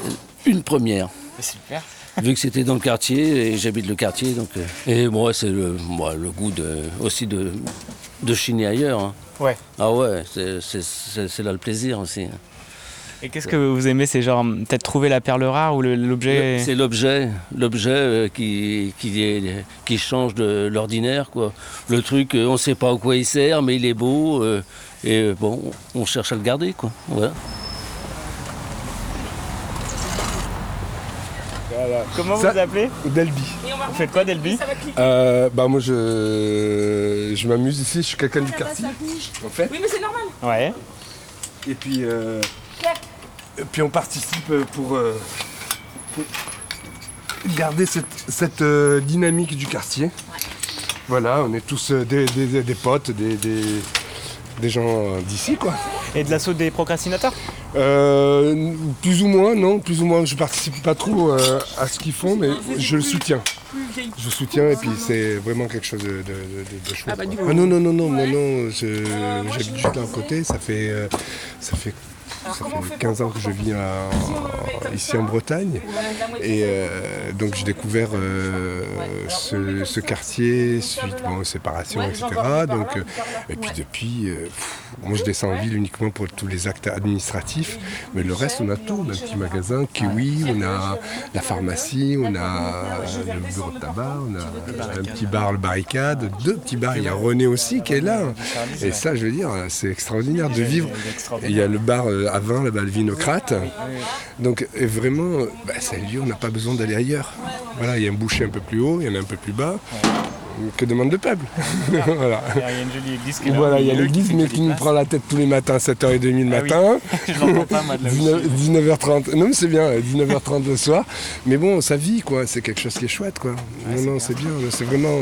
une première. Super. Vu que c'était dans le quartier et j'habite le quartier, donc. euh, et moi, c'est le, moi, le goût de, aussi de, de chiner ailleurs. hein. Ouais. Ah ouais, c'est- c'est c'est- c'est là le plaisir aussi. hein. Et qu'est-ce que vous aimez C'est genre peut-être trouver la perle rare ou le- l'objet Le- C'est l'objet, l'objet euh, qui, qui, est- qui change de l'ordinaire. quoi. Le truc, euh, on ne sait pas à quoi il sert, mais il est beau. euh, et euh, bon, on cherche à le garder. Quoi. Voilà. Voilà. Comment vous Ça- vous appelez Delby. Vous faites quoi, Delby Euh, bah moi je, je m'amuse ici, je suis quelqu'un du quartier. En fait. Oui, mais c'est normal. Ouais. Et puis, euh, et puis on participe pour, euh, pour, garder cette, cette, euh, dynamique du quartier. Voilà, on est tous des, des- des potes, des, des- des gens d'ici, quoi. Et de l'assaut des procrastinateurs? Euh, plus ou moins, non, plus ou moins. Je participe pas trop euh, à ce qu'ils font, mais je le soutiens. Je soutiens et puis c'est vraiment quelque chose de, de- de- de chouette. Ah bah, Ah non, non, non, non, moi non, j'habite juste à côté, ça fait, euh, ça fait, ça fait 15 ans que je vis en- ici en Bretagne. Et euh, donc j'ai découvert euh, ce, ce quartier suite bon, aux séparations, etc. Donc, euh, et puis depuis, euh, pff, moi je descends en ville uniquement pour tous les actes administratifs, mais le reste on a tout. On a un petit magasin, Kiwi, on a la pharmacie, on a le bureau de tabac, on a un petit bar, le barricade, deux petits bars. Il y a René aussi qui est là. Et ça, je veux dire, c'est extraordinaire de vivre. Et il y a le bar euh, à vin, là-bas, le Vinocrate. Donc vraiment, euh, bah, c'est un lieu, on n'a pas besoin d'aller ailleurs. Voilà, il y a un boucher un peu plus haut, il y en a un peu plus bas. Que demande le peuple Voilà. Il y a une jolie église qui est là, Voilà, au il y a milieu, l'église, mais qui nous prend la tête tous les matins, 7h30 le Ah matin. Pas, moi, de là où je 19, 19h30. Non, mais c'est bien, 19h30 le soir. Mais bon, ça vit, quoi. C'est quelque chose qui est chouette, quoi. non, non, c'est bien. C'est vraiment.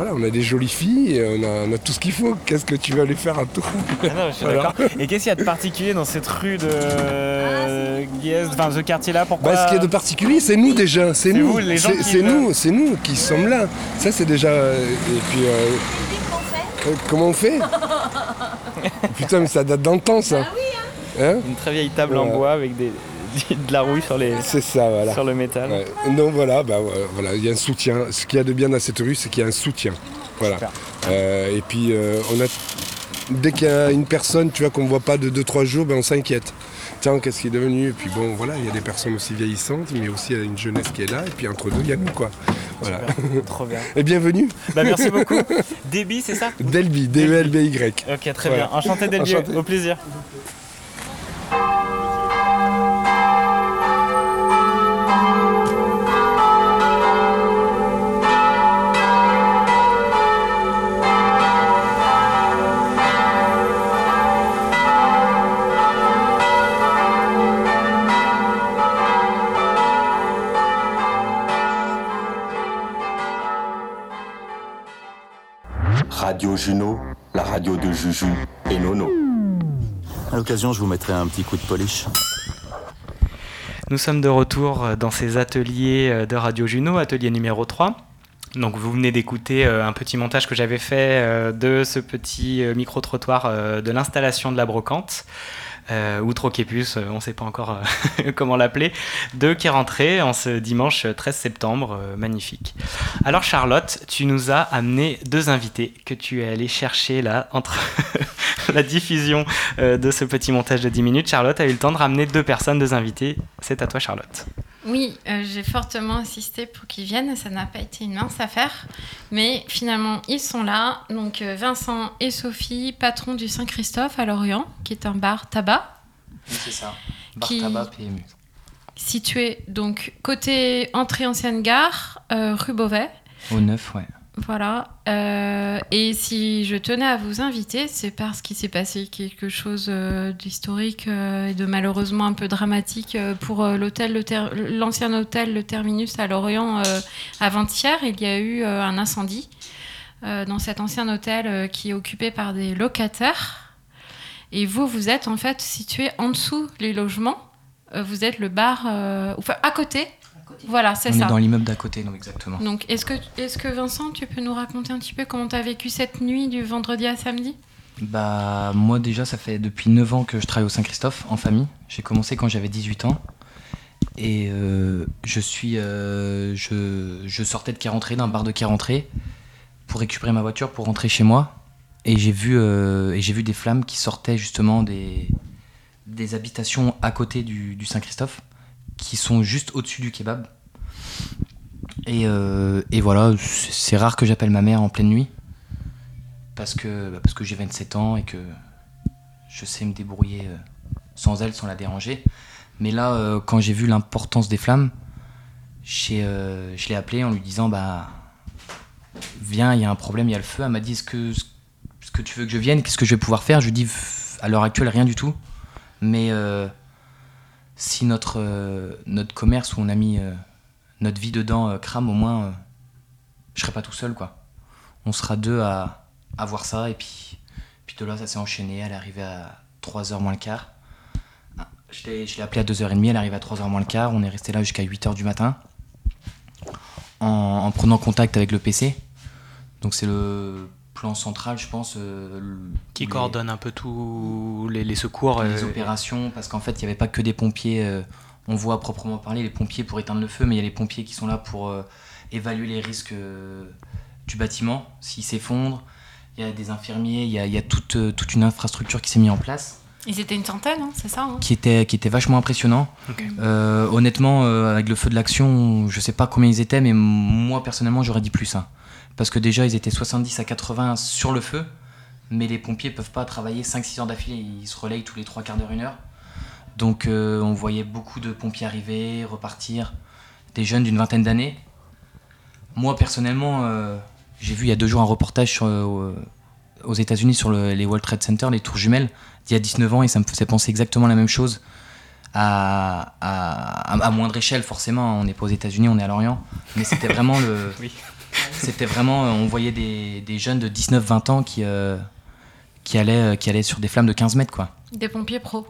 Euh, euh, voilà, on a des jolies filles, et on a, on a tout ce qu'il faut. Qu'est-ce que tu vas aller faire à toi Ah non, je suis Voilà. Et qu'est-ce qu'il y a de particulier dans cette rue de euh, Guiès, enfin ce quartier-là? Pourquoi Bah, ce qui est de particulier, c'est nous déjà. C'est nous. vous, les gens C'est- qui C'est veulent. nous, c'est nous qui sommes là. Ça, c'est déjà. euh, Et puis. euh, co- Comment on fait? Putain, mais ça date d'antan, ça. Hein Une très vieille table en bois avec des, de la rouille sur, les, C'est ça, voilà. sur le métal. Ouais. Non, voilà, bah, ouais, voilà, il y a un soutien. Ce qu'il y a de bien dans cette rue, c'est qu'il y a un soutien. Voilà. Euh, et puis, euh, on a, dès qu'il y a une personne, tu vois, qu'on ne voit pas de 2-3 jours, ben, on s'inquiète. Tiens, qu'est-ce qui est devenu? Et puis bon, voilà, il y a des personnes aussi vieillissantes, mais aussi une jeunesse qui est là. Et puis entre deux, il y a nous, quoi. Voilà. Trop bien. Et bienvenue. Bah, merci beaucoup. Déby, c'est ça? Delby, D-E-L-B-Y. Ok, très Voilà. bien. Enchanté Delby, Enchanté. au plaisir. Radio Juno, la radio de Juju et Nono. À l'occasion, je vous mettrai un petit coup de polish. Nous sommes de retour euh, dans ces ateliers euh, de Radio Juno, atelier numéro 3. Donc vous venez d'écouter euh, un petit montage que j'avais fait de ce petit micro-trottoir de l'installation de la brocante. Euh, ou Troquépus, euh, on ne sait pas encore euh, comment l'appeler, de qui est rentré en ce dimanche 13 septembre, magnifique. Alors Charlotte, tu nous as amené deux invités que tu es allé chercher là entre la diffusion de ce petit montage de 10 minutes. Charlotte a eu le temps de ramener deux personnes, deux invités. C'est à toi Charlotte. Oui, euh, j'ai fortement insisté pour qu'ils viennent. Ça n'a pas été une mince affaire. Mais finalement, ils sont là. Donc euh, Vincent et Sophie, patrons du Saint-Christophe à Lorient, qui est un bar tabac. c'est ça. Bar Qui- tabac PMU. Situé donc côté entrée ancienne gare, euh, rue Beauvais. Au neuf, ouais. Voilà. Euh, et si je tenais à vous inviter, c'est parce qu'il s'est passé quelque chose euh, d'historique euh, et de malheureusement un peu dramatique pour l'hôtel, l'ancien hôtel, le Terminus à Lorient. avant-hier, il y a eu un incendie dans cet ancien hôtel qui est occupé par des locataires. Et vous, vous êtes en fait situé en dessous les logements. Vous êtes le bar, enfin à côté. Voilà, c'est On ça. est dans l'immeuble d'à côté, donc exactement. Donc, est-ce que, est que Vincent, tu peux nous raconter un petit peu comment tu as vécu cette nuit du vendredi à samedi? Bah, moi déjà, ça fait depuis 9 ans que je travaille au Saint-Christophe en famille. J'ai commencé quand j'avais 18 ans. Et euh, je suis. euh, je, je sortais de Carentré, d'un bar de Carentré, pour récupérer ma voiture pour rentrer chez moi. Et j'ai vu, euh, et j'ai vu des flammes qui sortaient justement des, des habitations à côté du, du Saint-Christophe, qui sont juste au-dessus du kebab. Et, euh, voilà, c'est rare que j'appelle ma mère en pleine nuit parce que, bah, que j'ai 27 ans et que je sais me débrouiller euh, sans elle, sans la déranger. Mais là, euh, quand j'ai vu l'importance des flammes, je l'ai appelée en lui disant bah viens, il y a un problème, il y a le feu. Elle m'a dit est-ce que, que tu veux que je vienne? Qu'est-ce que je vais pouvoir faire? Je lui dis à l'heure actuelle rien du tout. Mais si notre, euh, commerce où on a mis euh, notre vie dedans euh, crame, au moins, je serai pas tout seul, quoi. On sera deux à, voir ça, et puis, puis de là, ça s'est enchaîné. Elle est arrivée à 3h moins le quart. Ah, Je l'ai appelée à 2h30, elle est arrivée à 3h moins le quart. On est resté là jusqu'à 8h du matin en, en prenant contact avec le PC. Donc c'est le plan central, je pense. euh, Qui les- coordonne un peu tous les, les secours. les euh, opérations, parce qu'en fait, il n'y avait pas que des pompiers. euh, on voit à proprement parler les pompiers pour éteindre le feu, mais il y a les pompiers qui sont là pour euh, évaluer les risques euh, du bâtiment, s'il s'effondre. Il y a des infirmiers, il y a, il y a toute, euh, toute une infrastructure qui s'est mise en place, Ils étaient une centaine, hein, c'est ça hein? Qui était, qui était vachement impressionnant. Euh, honnêtement, euh, avec le feu de l'action, je sais pas combien ils étaient, mais moi personnellement, j'aurais dit plus. hein. Parce que déjà, ils étaient 70 à 80 sur le feu, mais les pompiers peuvent pas travailler 5-6 heures d'affilée, ils se relayent tous les 3 quarts d'heure, une heure. Donc euh, on voyait beaucoup de pompiers arriver, repartir, des jeunes d'une vingtaine d'années. Moi personnellement, euh, j'ai vu il y a deux jours un reportage euh, aux États-Unis sur le- les World Trade Center, les tours jumelles, d'il y a 19 ans, et ça me faisait penser exactement la même chose à- à moindre échelle forcément. On n'est pas aux États-Unis, on est à Lorient, mais c'était vraiment le. C'était vraiment, euh, on voyait des, des jeunes de 19-20 ans qui, euh, qui, allaient, euh, qui allaient sur des flammes de 15 mètres quoi. Des pompiers pro.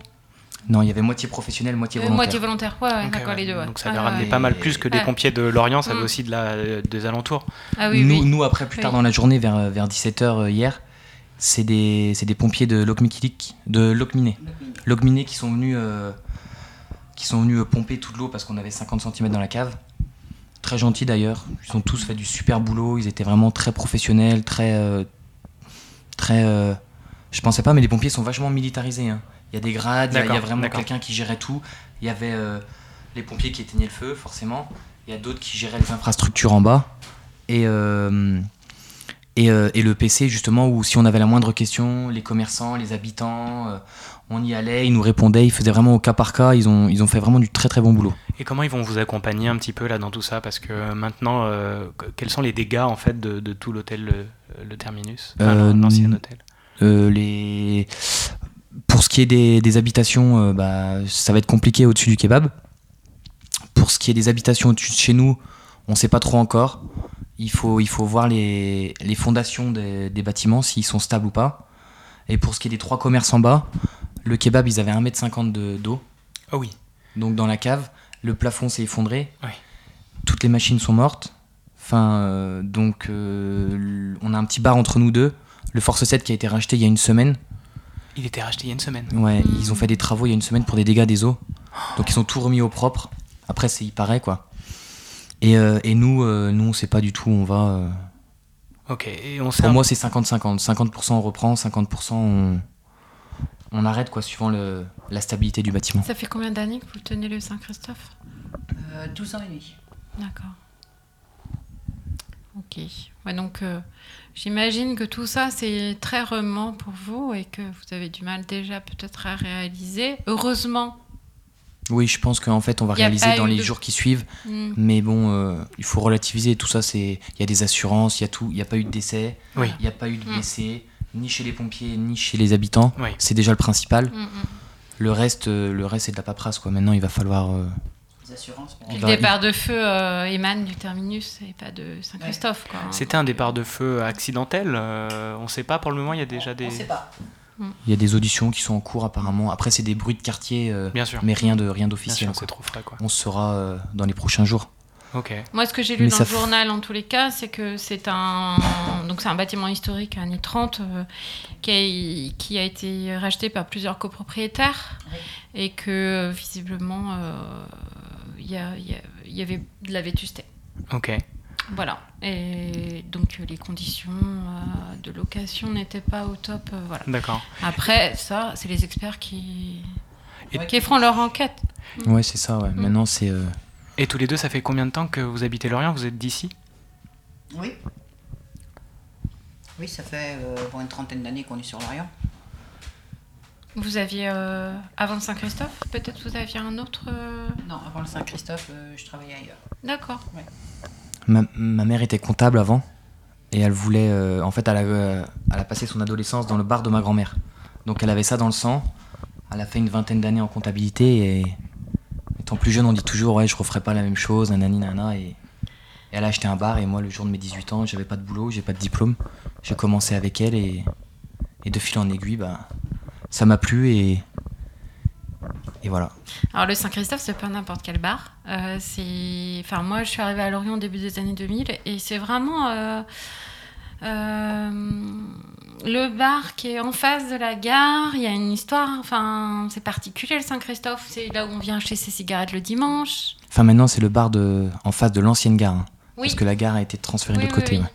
Non, il y avait moitié professionnel, moitié Euh, volontaire. moitié volontaire, ouais, ouais, Ok, d'accord, ouais. les deux. ouais. Donc ça Ah, ramené ouais. pas mal plus que des pompiers de Lorient, ça avait Mm. aussi de la, des alentours. Ah oui, nous, oui. nous, après, plus tard Oui. dans la journée, vers, vers 17h hier, c'est des, c'est des pompiers de Locminé. Locminé qui sont venus, euh, qui sont venus pomper toute l'eau parce qu'on avait 50 cm dans la cave. Très gentils d'ailleurs. Ils ont tous fait du super boulot. Ils étaient vraiment très professionnels, très. euh, très euh, je pensais pas, mais les pompiers sont vachement militarisés. hein. Il y a des grades, il y a- il y, a D'accord, vraiment quelqu'un qui gérait tout. Il y avait euh, les pompiers qui éteignaient le feu, forcément. Il y a d'autres qui géraient les infrastructures en bas. Et, euh, et, et le PC, justement, où si on avait la moindre question, les commerçants, les habitants, on y allait, ils nous répondaient, ils faisaient vraiment au cas par cas. Ils ont, ils ont fait vraiment du très très bon boulot. Et comment ils vont vous accompagner un petit peu là dans tout ça? Parce que maintenant, euh, que- quels sont les dégâts en fait de, de tout l'hôtel le, le Terminus, Enfin, Euh, l'ancien hôtel euh, les... Pour ce qui est des, des habitations, euh, bah, ça va être compliqué au-dessus du kebab. Pour ce qui est des habitations au-dessus de chez nous, on ne sait pas trop encore. Il faut, il faut voir les, les fondations des, des bâtiments, s'ils sont stables ou pas. Et pour ce qui est des trois commerces en bas, le kebab, ils avaient 1m50 de- d'eau. Ah oui. Donc dans la cave, le plafond s'est effondré. Oui. Toutes les machines sont mortes. Enfin, euh, donc euh, on a un petit bar entre nous deux. Le Force 7 qui a été racheté il y a une semaine. Il était racheté il y a une semaine. Ouais, ils ont fait des travaux il y a une semaine pour des dégâts des eaux. Donc ils sont tout remis au propre. Après, c'est il paraît quoi. Et, euh, et nous, nous, on sait pas du tout où on va. Ok, et on sait Pour moi, c'est 50-50. 50%, on reprend, 50% on, on arrête quoi, suivant le, la stabilité du bâtiment. Ça fait combien d'années que vous tenez le Saint-Christophe? Euh, 12 ans et demi. D'accord. Ok. Ouais, donc, euh, j'imagine que tout ça, c'est très remuant pour vous et que vous avez du mal déjà peut-être à réaliser. Heureusement. Oui, je pense qu'en fait, on va réaliser dans les de- jours qui suivent. Mm. Mais bon, euh, il faut relativiser. Tout ça, c'est il y a des assurances, il y a tout. Il n'y a pas eu de décès, il Oui. n'y a pas eu de Mm. Ni chez les pompiers, ni chez les habitants. Oui. C'est déjà le principal. Mm, mm. Le reste, euh, le reste, c'est de la paperasse. Quoi. Maintenant, il va falloir. euh, Les assurances. il Le départ de feu euh, émane du terminus et pas de Saint-Christophe. quoi. C'était un départ de feu accidentel. euh, on ne sait pas pour le moment. Il y a déjà des. On sait pas. Il y a des auditions qui sont en cours apparemment. Après, c'est des bruits de quartier, euh, Bien sûr. mais rien de rien d'officiel. c'est trop frais quoi. On se saura euh, dans les prochains jours. Moi, ce que j'ai lu Mais dans le f- journal, en tous les cas, c'est que c'est un donc c'est un bâtiment historique années 30 euh, qui, a, qui a été racheté par plusieurs copropriétaires et que euh, visiblement euh, il y, avait de la vétusté. Ok. Voilà. Et donc les conditions euh, de location n'étaient pas au top. euh, voilà. D'accord. Après, ça, c'est les experts qui, Et- qui feront leur enquête. Ouais, c'est ça. Ouais. Maintenant, c'est euh, Et tous les deux, ça fait combien de temps que vous habitez Lorient? Vous êtes d'ici? Oui. Oui, ça fait euh, une trentaine d'années qu'on est sur l'Orient. Vous aviez, euh, avant le Saint-Christophe, peut-être vous aviez un autre... euh, Non, avant le Saint-Christophe, euh, je travaillais ailleurs. D'accord. Ma, ma mère était comptable avant et elle voulait. euh, en fait, elle a, euh, elle a passé son adolescence dans le bar de ma grand-mère. Donc elle avait ça dans le sang. Elle a fait une vingtaine d'années en comptabilité et plus jeune, on dit toujours ouais, je referai pas la même chose, nanani nana. Et, elle a acheté un bar et moi, le jour de mes 18 ans, j'avais pas de boulot, j'ai pas de diplôme. J'ai commencé avec elle et, et de fil en aiguille, bah, ça m'a plu et, et voilà. Alors le Saint-Christophe, c'est pas n'importe quel bar. Euh, c'est, enfin moi, je suis arrivée à Lorient au début des années 2000 et c'est vraiment euh, euh, le bar qui est en face de la gare. Il y a une histoire. Enfin, c'est particulier le Saint-Christophe. C'est là où on vient acheter ses cigarettes le dimanche. Enfin, maintenant, c'est le bar de, en face de l'ancienne gare. hein, Oui. Parce que la gare a été transférée Oui, de l'autre oui, côté. oui. ouais.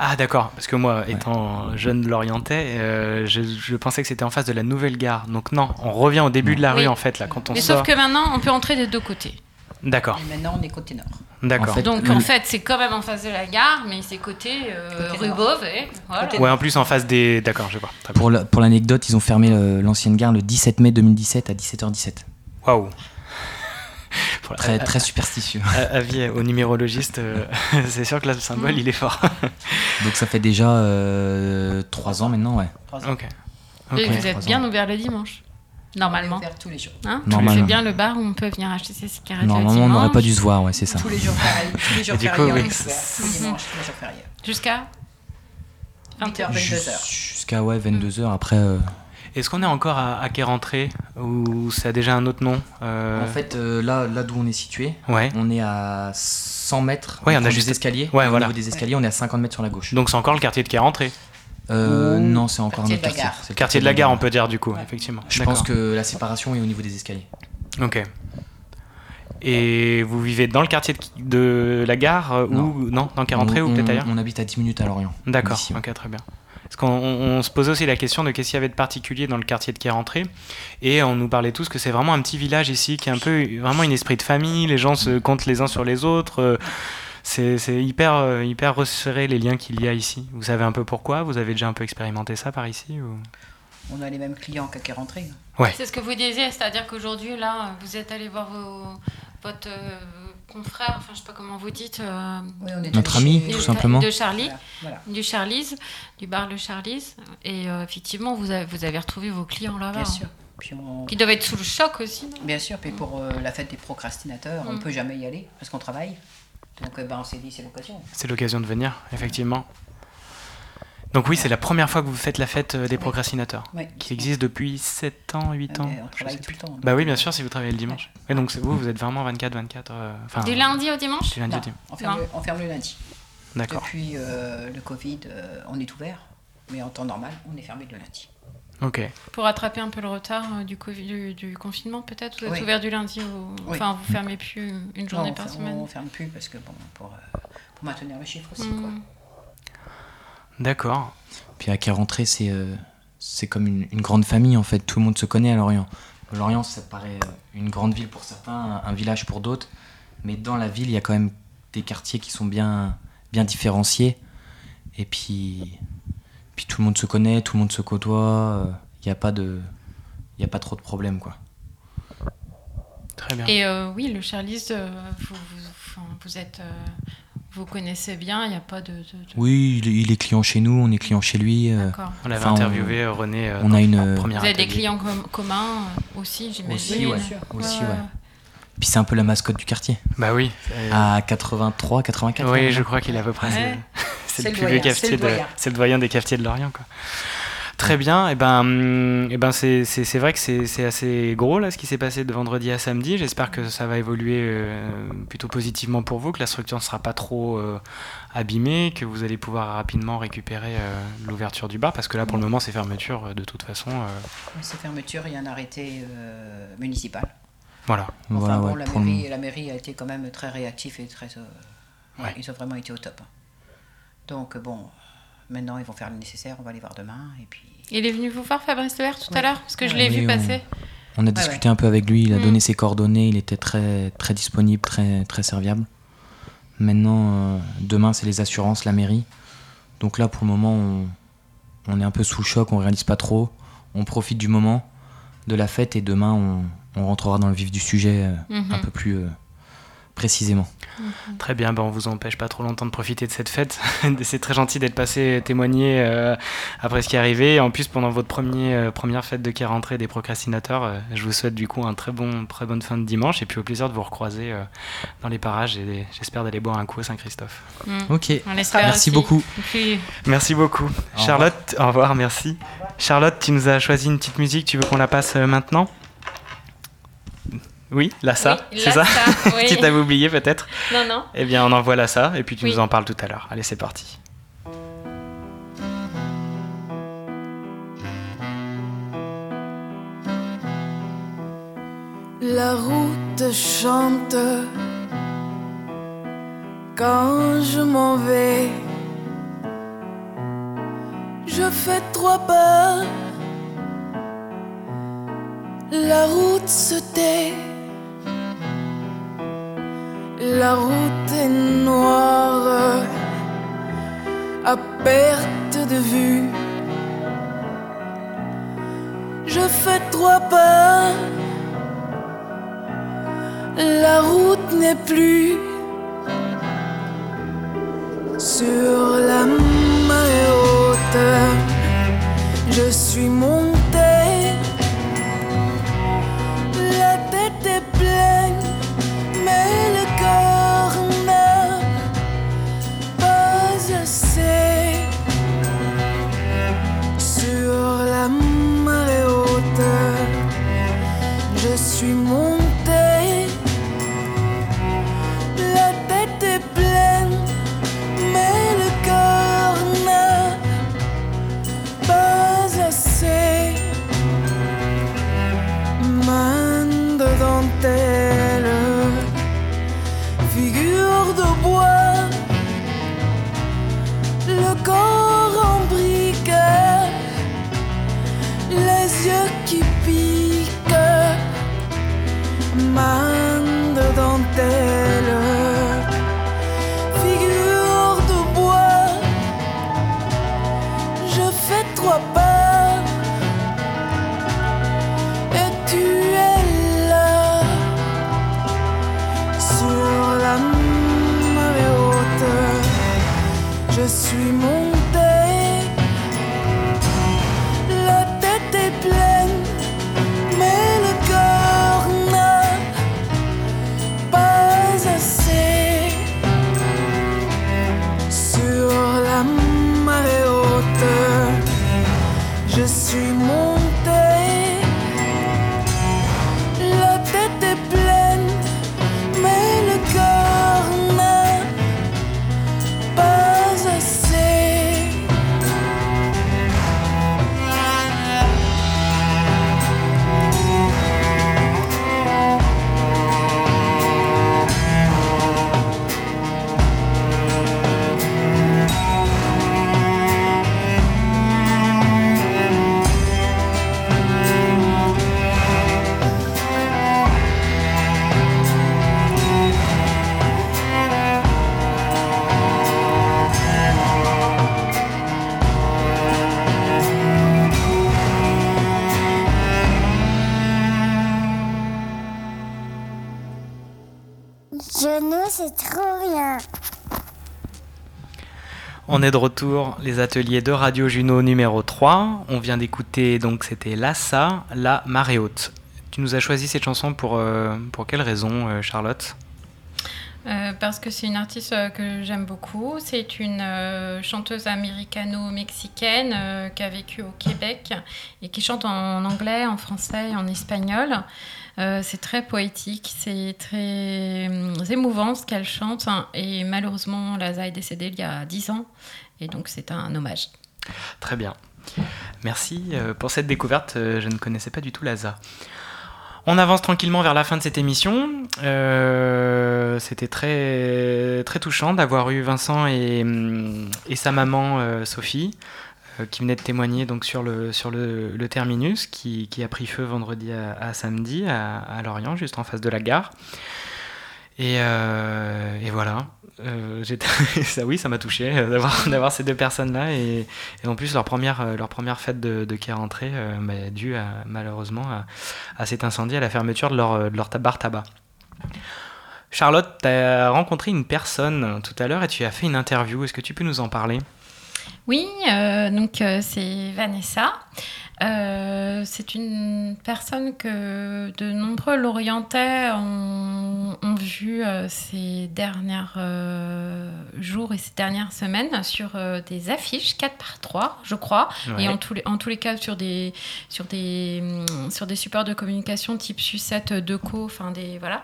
Ah d'accord, parce que moi, étant jeune Lorientais, euh, je, je pensais que c'était en face de la nouvelle gare. Donc non, on revient au début de la Oui. rue en fait, là, quand on Mais sort. sauf que maintenant, on peut entrer des deux côtés. D'accord, Et maintenant, on est côté nord. d'accord. Donc en fait, c'est quand même en face de la gare, mais c'est côté, euh, Côté rue nord. Beauvais. Voilà. Ouais, en plus en face des... D'accord, je vois. Pour la- pour l'anecdote, ils ont fermé euh, l'ancienne gare le 17 mai 2017 à 17h17. Waouh Très, euh, très superstitieux. euh, Avis au numérologiste, euh, c'est sûr que là, le symbole, il est fort. Donc ça fait déjà 3 ans maintenant, ouais. ok. Et Ok. vous êtes bien ouvert le dimanche, normalement. ouvert tous les jours. Hein Normalement. C'est bien le bar où on peut venir acheter ses cigarettes Normalement, le on n'aurait pas dû se voir, ouais, c'est ça. Tous les jours fériés. Tous les jours fériés, coup, on oui. est ouvert. Tous les dimanches, tous les jours fériés. Jusqu'à 8h, 22h. Jusqu'à ouais, 22h. Après, euh, Est-ce qu'on est encore à, à quai rentrée ou ça a déjà un autre nom euh, en fait, euh, là, là d'où on est situé, Ouais. on est à 100 mètres. Ouais, on a juste- des escaliers. Ouais, Et au voilà. niveau des escaliers, on est à 50 mètres sur la gauche. Donc c'est encore le quartier de quai rentrée Euh, Ou- non, c'est encore un Quartier autre de la quartier. gare. C'est le Quartier de la gare, on peut dire du coup, effectivement. Je D'accord. pense que la séparation est au niveau des escaliers. Ok. Et vous vivez dans le quartier de, de la gare euh, ou non dans on, ou peut-être on- ailleurs On habite à 10 minutes à Lorient. D'accord, d'ici, ouais. ok, très bien. Parce qu'on on- on se posait aussi la question de qu'est-ce qu'il y avait de particulier dans le quartier de quai rentrée. Et on nous parlait tous que c'est vraiment un petit village ici, qui est un peu vraiment un esprit de famille, les gens se comptent les uns sur les autres. euh, C'est c'est hyper, euh, hyper resserré les liens qu'il y a ici. Vous savez un peu pourquoi? Vous avez déjà un peu expérimenté ça par ici ou... On a les mêmes clients qu'à qui rentré. Ouais. C'est ce que vous disiez, c'est-à-dire qu'aujourd'hui, là, vous êtes allé voir vos, votre euh, confrère, enfin, je sais pas comment vous dites. euh, Oui, on est Notre ami, tout simplement. De Charlie, Voilà, voilà. du Charlie's, du bar Le Charlie's. Et euh, effectivement, vous avez, vous avez retrouvé vos clients là-bas. Bien sûr. Puis on- Qui doivent être sous le choc aussi, non? Bien sûr, puis pour euh, la fête des procrastinateurs, on ne Mm. peut jamais y aller parce qu'on travaille. Donc eh ben, on s'est dit c'est l'occasion. C'est l'occasion de venir, effectivement. Donc oui, c'est la première fois que vous faites la fête euh, des procrastinateurs, Oui. qui existe depuis 7 ans, 8 Ah, ans. mais on je travaille tout le plus. temps, Bah oui, bien euh, sûr, si vous travaillez le dimanche. Et donc vous, vous êtes vraiment 24-24. euh, enfin, Du lundi au dimanche Du lundi au dimanche. on, ferme le, on ferme le lundi. D'accord. Depuis euh, le Covid, euh, on est ouvert, mais en temps normal, on est fermé le lundi. Ok. Pour rattraper un peu le retard euh, du, Covid- du, du confinement, peut-être? Vous êtes Oui. ouvert du lundi au. Oui. Enfin, vous fermez plus une journée Non, on par semaine On ferme plus parce que bon, pour, euh, pour maintenir le chiffre aussi. Mm. Quoi. D'accord. Puis à quai rentrée, c'est euh, c'est comme une, une grande famille en fait. Tout le monde se connaît à Lorient. Lorient, ça paraît une grande ville pour certains, un, un village pour d'autres. Mais dans la ville, il y a quand même des quartiers qui sont bien, bien différenciés. Et puis, puis tout le monde se connaît, tout le monde se côtoie. euh, Il n'y a pas de, il a pas trop de problèmes quoi. Très bien. Et euh, oui, le Charlie's, euh, vous, vous, enfin, vous êtes. euh, vous connaissez bien, il n'y a pas de. de- de- Oui, il est, il est client chez nous, on est client chez lui. euh, D'accord. On l'avait enfin, interviewé, euh, René, euh, on dans a une. euh, premier Vous avez des clients com- communs euh, aussi, j'imagine. Aussi, ouais. Aussi, Ouais, ouais. Puis c'est un peu la mascotte du quartier. Bah oui. À 83, 84. Oui, je crois qu'il est à peu près. Ouais. C'est C'est le le plus doyen, vieux cafetier c'est le de. doyen. C'est le doyen des cafetiers de Lorient, quoi. Très bien, et ben, hum, eh ben c'est c'est- c'est vrai que c'est c'est assez gros là ce qui s'est passé de vendredi à samedi. J'espère que ça va évoluer euh, plutôt positivement pour vous, que la structure ne sera pas trop euh, abîmée, que vous allez pouvoir rapidement récupérer euh, l'ouverture du bar, parce que là pour le moment c'est fermeture de toute façon. euh, Ces fermetures, il y a un arrêté euh, municipal. voilà. Enfin Voilà, bon, ouais, la, mairie, la mairie a été quand même très réactif et très. euh, ouais, Ils ont vraiment été au top. Donc bon, maintenant ils vont faire le nécessaire, on va les voir demain et puis. Il est venu vous voir, Fabrice Levert, tout à l'heure Parce que je l'ai Oui, vu on- passer. On a Ouais, discuté ouais. un peu avec lui, il a Mm. donné ses coordonnées, il était très, très disponible, très, très serviable. Maintenant, euh, demain, c'est les assurances, la mairie. Donc là, pour le moment, on, on est un peu sous le choc, on réalise pas trop. On profite du moment, de la fête, et demain, on, on rentrera dans le vif du sujet euh, Mhm. un peu plus euh, précisément. Très bien, ben on vous empêche pas trop longtemps de profiter de cette fête. c'est très gentil d'être passé témoigner euh, après ce qui est arrivé. Et en plus, pendant votre premier, euh, première fête de qui rentrée des procrastinateurs, euh, je vous souhaite du coup un très bon, très bonne fin de dimanche et puis au plaisir de vous recroiser euh, dans les parages et j'espère d'aller boire un coup à Saint-Christophe. Mm. Ok. On Merci aussi. beaucoup. Merci beaucoup. Au Charlotte, au revoir, merci. Charlotte, tu nous as choisi une petite musique, tu veux qu'on la passe maintenant? Oui, Lassa, Oui, c'est ça oui. Tu t'avais oublié peut-être Non, non. Eh bien, on envoie Lassa et puis tu Oui. nous en parles tout à l'heure. Allez, c'est parti. La route chante quand je m'en vais. Je fais trois pas. La route se tait. La route est noire à perte de vue. Je fais trois pas. La route n'est plus sur la marée haute. Je suis montée, On est de retour, les ateliers de Radio Juno numéro 3. On vient d'écouter, donc c'était Lassa, la marée haute. Tu nous as choisi cette chanson pour, euh, pour quelle raison, euh, Charlotte? Euh, parce que c'est une artiste euh, que j'aime beaucoup. C'est une chanteuse américano-mexicaine qui a vécu au Québec et qui chante en anglais, en français et en espagnol. Euh, c'est très poétique, c'est très hum, émouvant ce qu'elle chante. hein. Et malheureusement, Laza est décédée il y a 10 ans. Et donc, c'est un hommage. Très bien. Merci euh, pour cette découverte. euh, Je ne connaissais pas du tout Laza. On avance tranquillement vers la fin de cette émission. C'était très, touchant d'avoir eu Vincent et, hum, sa maman Sophie qui venaient de témoigner donc, sur, le, sur le, terminus qui, a pris feu vendredi à, samedi à, Lorient, juste en face de la gare. Et, euh, voilà. Euh, ça, oui, ça m'a touché euh, d'avoir, ces deux personnes-là. Et, en plus, leur première, euh, leur première fête de, de est rentrée, euh, bah, due malheureusement à, cet incendie, à la fermeture de leur, euh, de leur bar tabac. Charlotte, tu as rencontré une personne tout à l'heure et tu as fait une interview. Est-ce que tu peux nous en parler? Oui, euh, donc euh, c'est Vanessa. Euh, c'est une personne que de nombreux Lorientais ont, ont vu ces derniers jours et ces dernières semaines sur des affiches 4 par 3 je crois, Ouais. et en tous, les, en tous les cas sur des, sur des, sur des supports de communication type Sucette, Deco, enfin des. Voilà.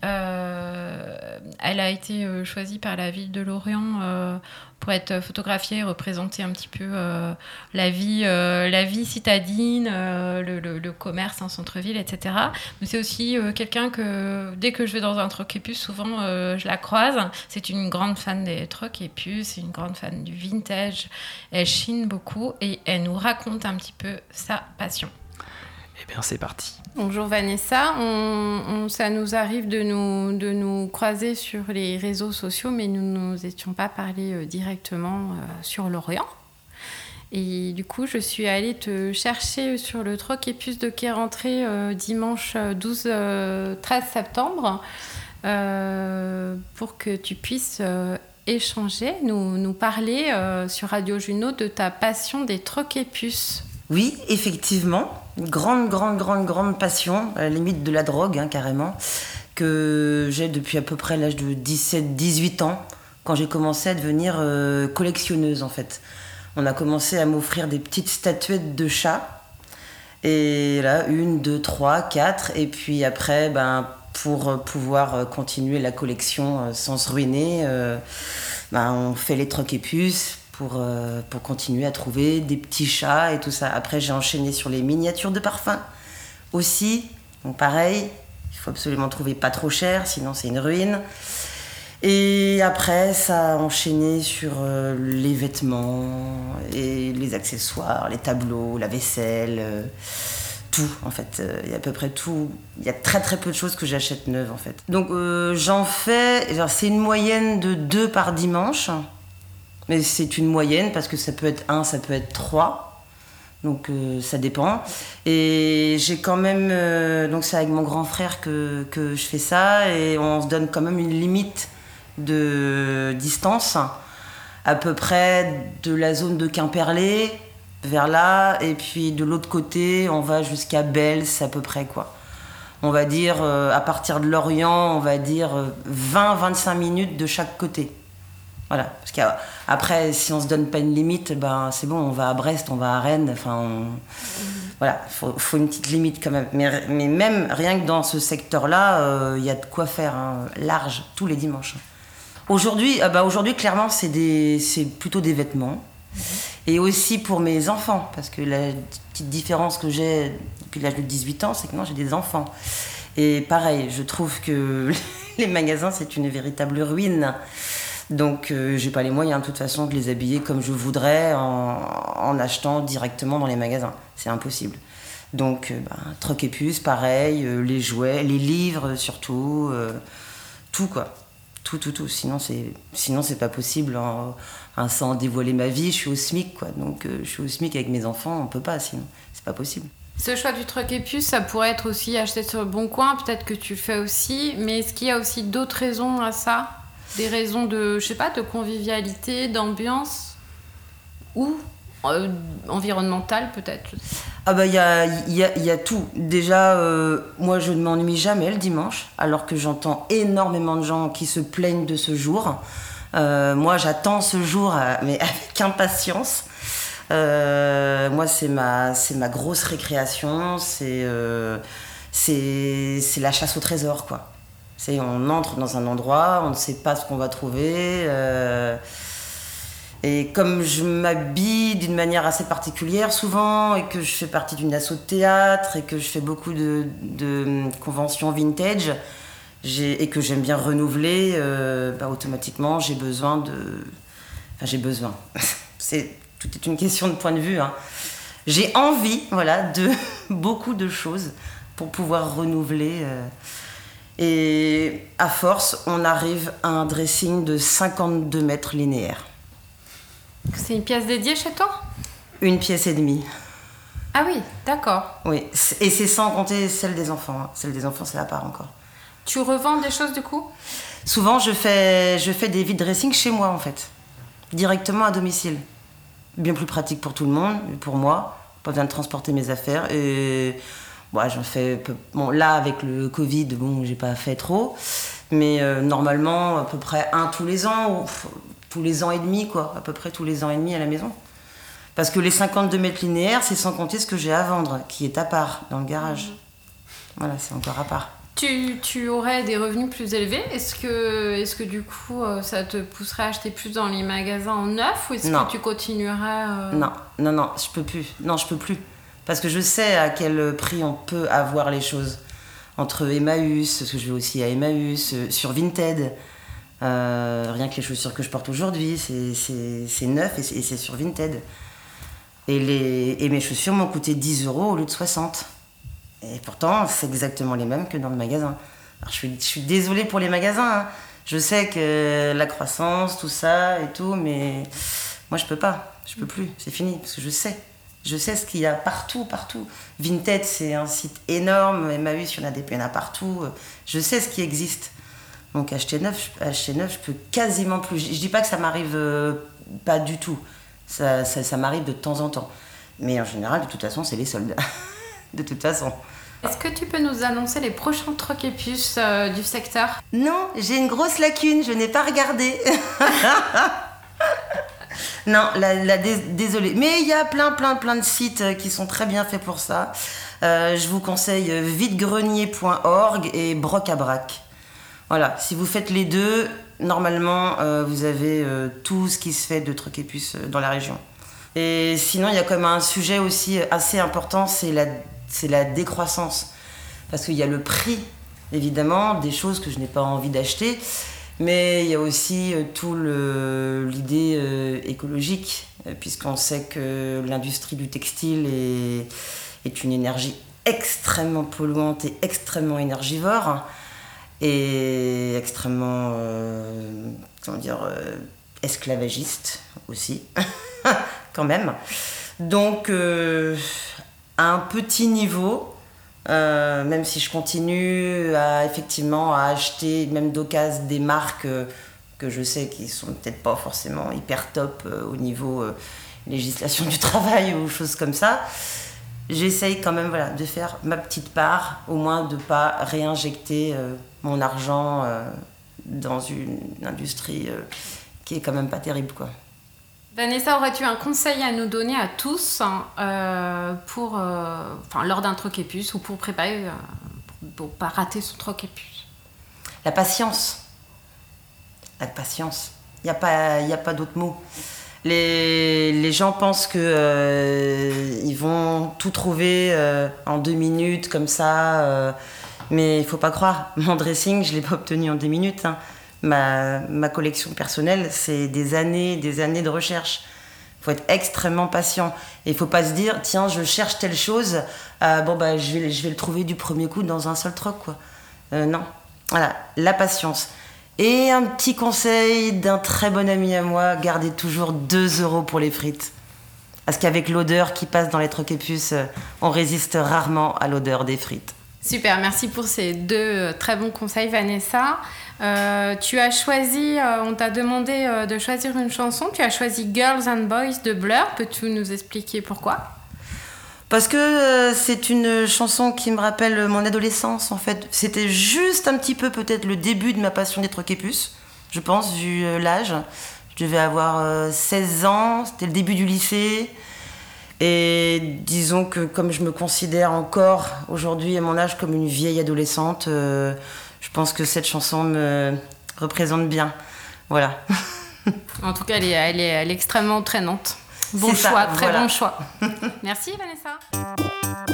Elle a été choisie par la ville de Lorient pour être photographiée et un petit peu euh, la, vie, euh, la vie citadine, euh, le, commerce en centre-ville, etc. Mais c'est aussi quelqu'un que dès que je vais dans un truc et puce, souvent je la croise. C'est une grande fan des trucs et puces, c'est une grande fan du vintage. Elle chine beaucoup et elle nous raconte un petit peu sa passion. Eh bien, c'est parti. Bonjour Vanessa, on, on- ça nous arrive de nous, de nous croiser sur les réseaux sociaux, mais nous ne nous étions pas parlé euh, directement euh, sur l'Orient. Et du coup, je suis allée te chercher sur le troc et puce de qui est rentré euh, dimanche euh, 12, euh, 13 septembre euh, pour que tu puisses euh, échanger, nous, nous parler euh, sur Radio Juno de ta passion des puces. Oui, effectivement. Une grande, grande, grande, grande passion, à la limite de la drogue, hein, carrément, que j'ai depuis à peu près l'âge de 17-18 ans, quand j'ai commencé à devenir euh, collectionneuse, en fait. On a commencé à m'offrir des petites statuettes de chats. Et là, une, deux, trois, quatre. Et puis après, ben, pour euh, pouvoir euh, continuer la collection sans se ruiner, ben, on fait les trocs et puces pour, euh, pour continuer à trouver des petits chats et tout ça. Après, j'ai enchaîné sur les miniatures de parfums aussi. Donc pareil, il faut absolument trouver pas trop cher, sinon c'est une ruine. Et après, ça a enchaîné sur euh, les vêtements et les accessoires, les tableaux, la vaisselle, euh, tout en fait. Il y a à peu près tout. Il y a très très peu de choses que j'achète neuves en fait. Donc j'en fais, c'est une moyenne de deux par dimanche. Mais c'est une moyenne parce que ça peut être un, ça peut être trois. Donc euh, ça dépend. Et j'ai quand même. euh, donc c'est avec mon grand frère que, que je fais ça. Et on se donne quand même une limite de distance. À peu près de la zone de Quimperlé vers là. Et puis de l'autre côté, on va jusqu'à Bels à peu près quoi. On va dire, euh, à partir de Lorient, on va dire 20-25 minutes de chaque côté. Voilà, parce qu'après, si on se donne pas une limite, ben c'est bon, on va à Brest, on va à Rennes, enfin, on- voilà, faut, faut une petite limite quand même. Mais, même rien que dans ce secteur-là, euh, il y a de quoi faire, hein, large, tous les dimanches. Aujourd'hui, ah bah aujourd'hui clairement, c'est c'est plutôt des vêtements. Et aussi pour mes enfants, parce que la petite différence que j'ai depuis l'âge de 18 ans, c'est que non, j'ai des enfants. Et pareil, je trouve que les magasins, c'est une véritable ruine. Donc, euh, j'ai pas les moyens de toute façon de les habiller comme je voudrais en, achetant directement dans les magasins. C'est impossible. Donc, euh, bah, troc et puce, pareil, euh, les jouets, les livres surtout, euh, tout quoi. Tout, tout, tout. Sinon, c'est, sinon, c'est pas possible. Hein, sans dévoiler ma vie, je suis au SMIC quoi. Donc, je suis au SMIC avec mes enfants, on peut pas sinon. C'est pas possible. Ce choix du truc et puce, ça pourrait être aussi acheté sur le bon coin, peut-être que tu le fais aussi, mais est-ce qu'il y a aussi d'autres raisons à ça? Des raisons de, je sais pas, de convivialité, d'ambiance ou euh, environnementale peut-être? Ah bah il y a, y, a, tout. Déjà, euh, moi je ne m'ennuie jamais le dimanche, alors que j'entends énormément de gens qui se plaignent de ce jour. Euh, moi j'attends ce jour mais avec impatience. Moi c'est ma, c'est ma grosse récréation, c'est c'est c'est la chasse au trésor quoi. On entre dans un endroit, on ne sait pas ce qu'on va trouver. euh, et comme je m'habille d'une manière assez particulière souvent, et que je fais partie d'une asso de théâtre, et que je fais beaucoup de, conventions vintage, et que j'aime bien renouveler, euh, bah, automatiquement j'ai besoin de... Enfin j'ai besoin. Tout est une question de point de vue. hein. J'ai envie voilà, de beaucoup de choses pour pouvoir renouveler. euh, et à force, on arrive à un dressing de 52 mètres linéaires. C'est une pièce dédiée chez toi? Une pièce et demie. Ah oui, d'accord. Oui, et c'est sans compter celle des enfants. hein. Celle des enfants, c'est à part encore. Tu revends des choses du coup? Souvent, je fais, je fais des vide dressing chez moi en fait, directement à domicile. Bien plus pratique pour tout le monde, pour moi. Pas besoin de transporter mes affaires. Et bon, j'en fais. peu- Bon, là, avec le Covid, bon, j'ai pas fait trop. Mais euh, normalement, à peu près un tous les ans, tous les ans et demi, quoi. À peu près tous les ans et demi à la maison. Parce que les 52 mètres linéaires, c'est sans compter ce que j'ai à vendre, qui est à part, dans le garage. Voilà, c'est encore à part. tu, tu aurais des revenus plus élevés? Est-ce que, est que du coup euh, ça te pousserait à acheter plus dans les magasins en neuf ou est-ce que tu continuerais euh, Non, non, non, je peux plus. Non, je peux plus. Parce que je sais à quel prix on peut avoir les choses. Entre Emmaüs, parce que je vais aussi à Emmaüs, euh, sur Vinted. Euh, rien que les chaussures que je porte aujourd'hui, c'est- neuf et c'est et c'est sur Vinted. Et, les, et mes chaussures m'ont coûté 10 euros au lieu de 60. Et pourtant, c'est exactement les mêmes que dans le magasin. Alors, je suis, je suis désolée pour les magasins. hein. Je sais que la croissance, tout ça et tout, mais moi, je peux pas. Je peux plus. C'est fini. Parce que je sais. Je sais ce qu'il y a partout, partout. Vinted, c'est un site énorme. Emmaüs, il y en a des il y en a partout. Je sais ce qui existe. Donc, acheter neuf, je- acheter neuf, je peux quasiment plus. Je, je dis pas que ça m'arrive euh, pas du tout. Ça, ça, ça m'arrive de temps en temps. Mais en général, de toute façon, c'est les soldes. de toute façon. Est-ce que tu peux nous annoncer les prochains trocs et puces euh, du secteur? Non, j'ai une grosse lacune, je n'ai pas regardé. non, la, la dés- désolée. Mais il y a plein, plein, plein de sites euh, qui sont très bien faits pour ça. Euh, je vous conseille euh, videgrenier.org et Broc à Brac. Voilà, si vous faites les deux, normalement, vous avez tout ce qui se fait de trucs et puces dans la région. Et sinon, il y a comme un sujet aussi assez important, c'est la décroissance. Parce qu'il y a le prix, évidemment, des choses que je n'ai pas envie d'acheter, mais il y a aussi euh, tout l'idée euh, écologique, euh, puisqu'on sait que l'industrie du textile est, une énergie extrêmement polluante et extrêmement énergivore et extrêmement comment dire esclavagiste aussi quand même. Donc à un petit niveau euh, même si je continue à effectivement à acheter même d'occasion des marques euh, que je sais qui sont peut-être pas forcément hyper top euh, au niveau législation du travail ou choses comme ça j'essaye quand même voilà, de faire ma petite part, au moins de pas réinjecter mon argent dans une industrie qui est quand même pas terrible. Quoi. Vanessa, aurais-tu un conseil à nous donner à tous hein, euh, pour, euh, enfin, lors d'un troc et puce ou pour préparer, euh, pour, pour pas rater son troc et puce La patience. La patience. Il n'y a pas, pas d'autre mot. Les, les gens pensent que euh, ils vont tout trouver en deux minutes comme ça, mais il faut pas croire. Mon dressing, je l'ai pas obtenu en deux minutes. hein. Ma, collection personnelle, c'est des années, des années de recherche. Il faut être extrêmement patient. Et il faut pas se dire, tiens, je cherche telle chose, euh, bon bah je vais, le trouver du premier coup dans un seul troc, quoi. Euh, non. Voilà, la patience. Et un petit conseil d'un très bon ami à moi, gardez toujours 2 euros pour les frites. Parce qu'avec l'odeur qui passe dans les puces, euh, on résiste rarement à l'odeur des frites. Super, merci pour ces deux très bons conseils, Vanessa. Euh, tu as choisi, euh, on t'a demandé euh, de choisir une chanson. Tu as choisi Girls and Boys de Blur. Peux-tu nous expliquer pourquoi? Parce que c'est une chanson qui me rappelle mon adolescence en fait. C'était juste un petit peu peut-être le début de ma passion des puces, je pense, vu l'âge. Je devais avoir euh, 16 ans, c'était le début du lycée. Et disons que comme je me considère encore aujourd'hui à mon âge comme une vieille adolescente, pense que cette chanson me représente bien. Voilà. En tout cas, elle est, elle est, elle est extrêmement entraînante. Bon ça, choix, très voilà. bon choix. Merci, Vanessa.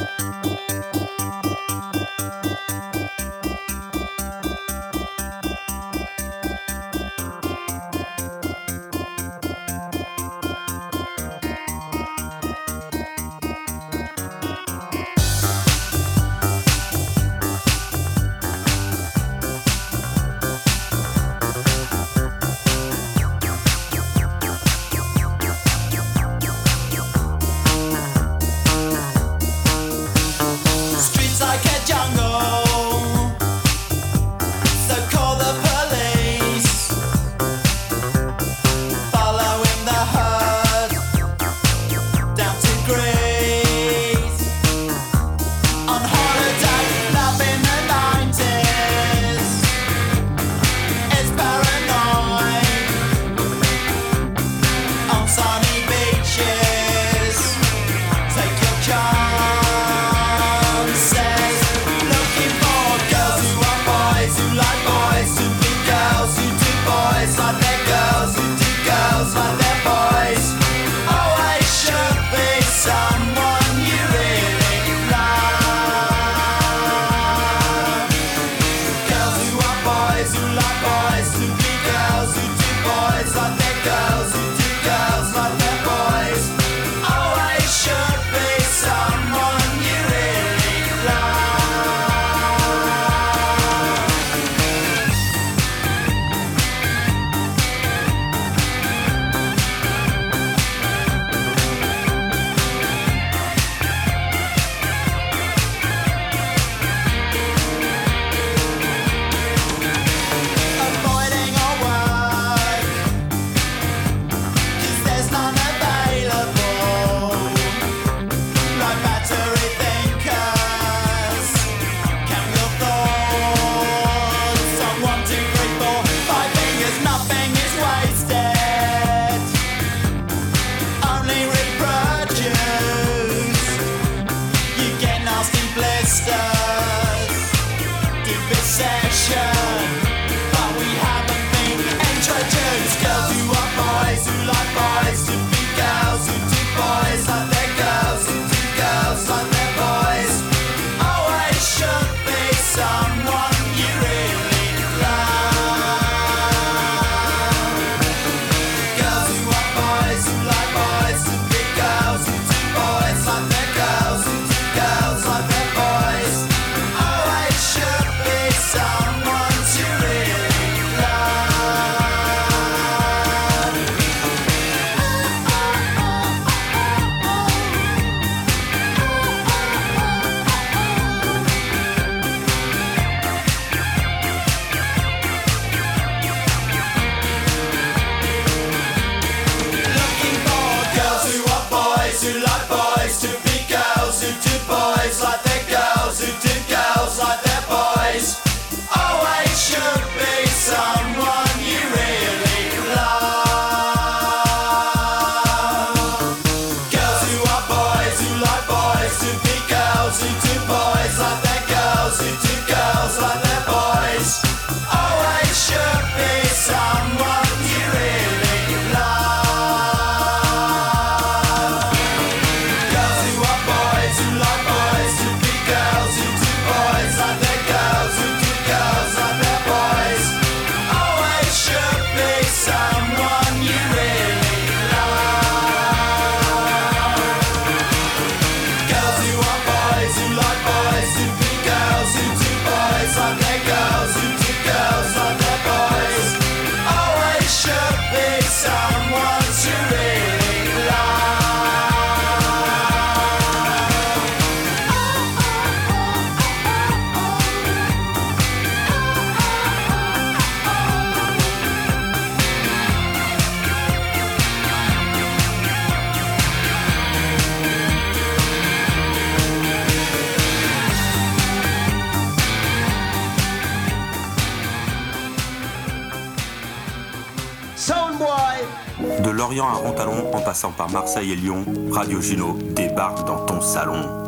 Par Marseille et Lyon, Radio Juno débarque dans ton salon.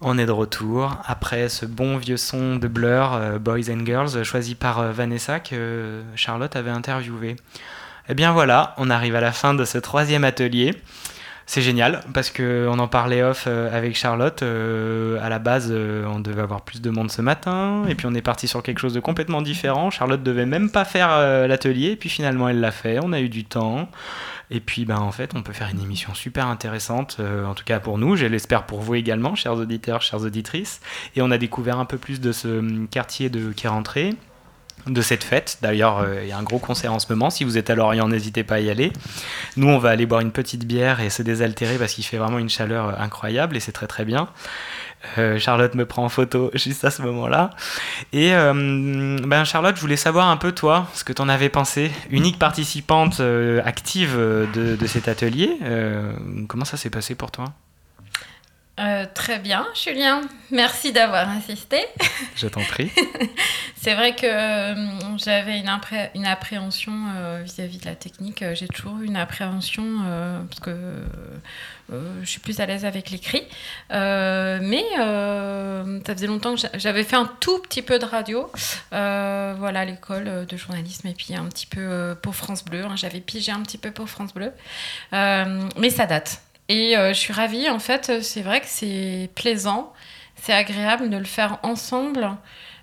On est de retour après ce bon vieux son de Blur, euh, Boys and Girls, choisi par euh, Vanessa que euh, Charlotte avait interviewé. Eh bien voilà, on arrive à la fin de ce troisième atelier. C'est génial parce qu'on en parlait off euh, avec Charlotte. euh, à la base, euh, on devait avoir plus de monde ce matin et puis on est parti sur quelque chose de complètement différent. Charlotte devait même pas faire l'atelier et puis finalement elle l'a fait. On a eu du temps. Et puis, ben, en fait, on peut faire une émission super intéressante, en tout cas pour nous, je l'espère pour vous également, chers auditeurs, chères auditrices. Et on a découvert un peu plus de ce hum, quartier de qui est rentré, de cette fête. D'ailleurs, euh, il y a un gros concert en ce moment. Si vous êtes à Lorient, n'hésitez pas à y aller. Nous, on va aller boire une petite bière et se désaltérer parce qu'il fait vraiment une chaleur euh, incroyable et c'est très très bien. Euh, Charlotte me prend en photo juste à ce moment-là. Et ben Charlotte, je voulais savoir un peu toi, ce que tu en avais pensé. Unique participante active de, cet atelier, comment ça s'est passé pour toi? Euh, très bien, Julien. Merci d'avoir insisté. Je t'en prie. C'est vrai que euh, j'avais une, appré- une appréhension euh, vis-à-vis de la technique. J'ai toujours une appréhension parce que je suis plus à l'aise avec l'écrit. Mais ça faisait longtemps que j'a- j'avais fait un tout petit peu de radio. Voilà, à l'école de journalisme et puis un petit peu pour France Bleu. hein. J'avais pigé un petit peu pour France Bleu. Mais ça date. Et euh, je suis ravie, en fait, c'est vrai que c'est plaisant, c'est agréable de le faire ensemble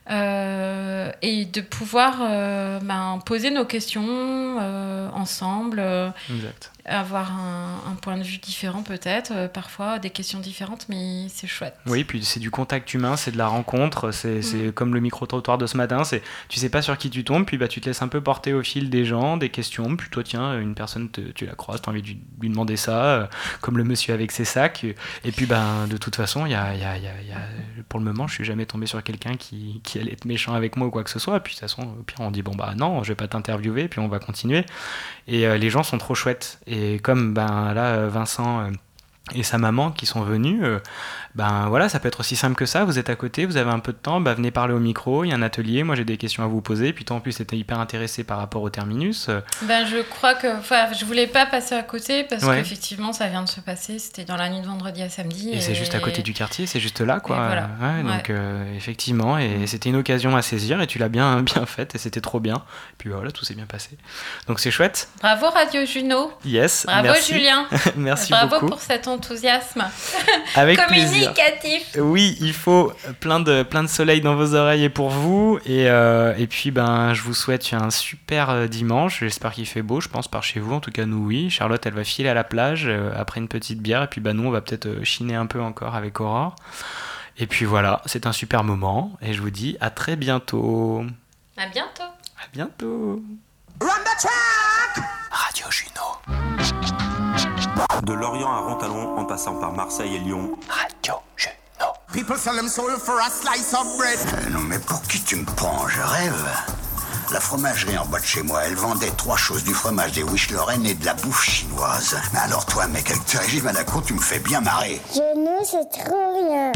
euh, et de pouvoir euh, ben, poser nos questions euh, ensemble, euh, Exact. Avoir un, un point de vue différent peut-être, euh, parfois des questions différentes, mais c'est chouette. Oui, puis c'est du contact humain, c'est de la rencontre, c'est c'est comme le micro-trottoir de ce matin, c'est tu sais pas sur qui tu tombes, puis bah, tu te laisses un peu porter au fil des gens, des questions, puis toi tiens, une personne, te- tu la croises, tu as envie de lui, demander ça, euh, comme le monsieur avec ses sacs, et puis ben, de toute façon, y a, y a- y a- il y a- pour le moment, je suis jamais tombé sur quelqu'un qui, qui allait être méchant avec moi ou quoi que ce soit, puis de toute façon, au pire, on dit bon bah non, je vais pas t'interviewer, puis on va continuer, et euh, les gens sont trop chouettes, et comme ben, là, euh, Vincent... et sa maman qui sont venus, euh, ben voilà, ça peut être aussi simple que ça. Vous êtes à côté, vous avez un peu de temps, bah, venez parler au micro, il y a un atelier, moi j'ai des questions à vous poser. Puis toi en plus, t'étais hyper intéressé par rapport au terminus. Ben, je crois que. Enfin, je voulais pas passer à côté parce Ouais. qu'effectivement, ça vient de se passer. C'était dans la nuit de vendredi à samedi. Et, c'est juste à côté du quartier, c'est juste là, quoi. Voilà. Ouais, Ouais. Donc, euh, effectivement, et c'était une occasion à saisir, et tu l'as bien, bien faite, et c'était trop bien. Et puis voilà, tout s'est bien passé. Donc, c'est chouette. Bravo Radio Juno. Yes. Bravo merci. Julien. merci Bravo beaucoup. pour cet enthousiasme. Avec plaisir. Communicatif. Oui, il faut plein de, plein de soleil dans vos oreilles et pour vous. Et, euh, et puis, ben, je vous souhaite un super euh, dimanche. J'espère qu'il fait beau, je pense, par chez vous. En tout cas, nous, oui. Charlotte, elle va filer à la plage euh, après une petite bière. Et puis, ben, nous, on va peut-être chiner un peu encore avec Aurore. Et puis voilà, c'est un super moment. Et je vous dis à très bientôt. À bientôt. À bientôt. Radio Juno. De Lorient à Rontalon, en passant par Marseille et Lyon. Radio Juno. People sell them soul for a slice of bread. Eh non mais pour qui tu me prends? Je rêve. La fromagerie en bas de chez moi, elle vendait trois choses, du fromage, des wish lorraine et de la bouffe chinoise. Mais alors toi, mec, avec tes régimes à la tu me fais bien marrer. Je ne sais trop rien.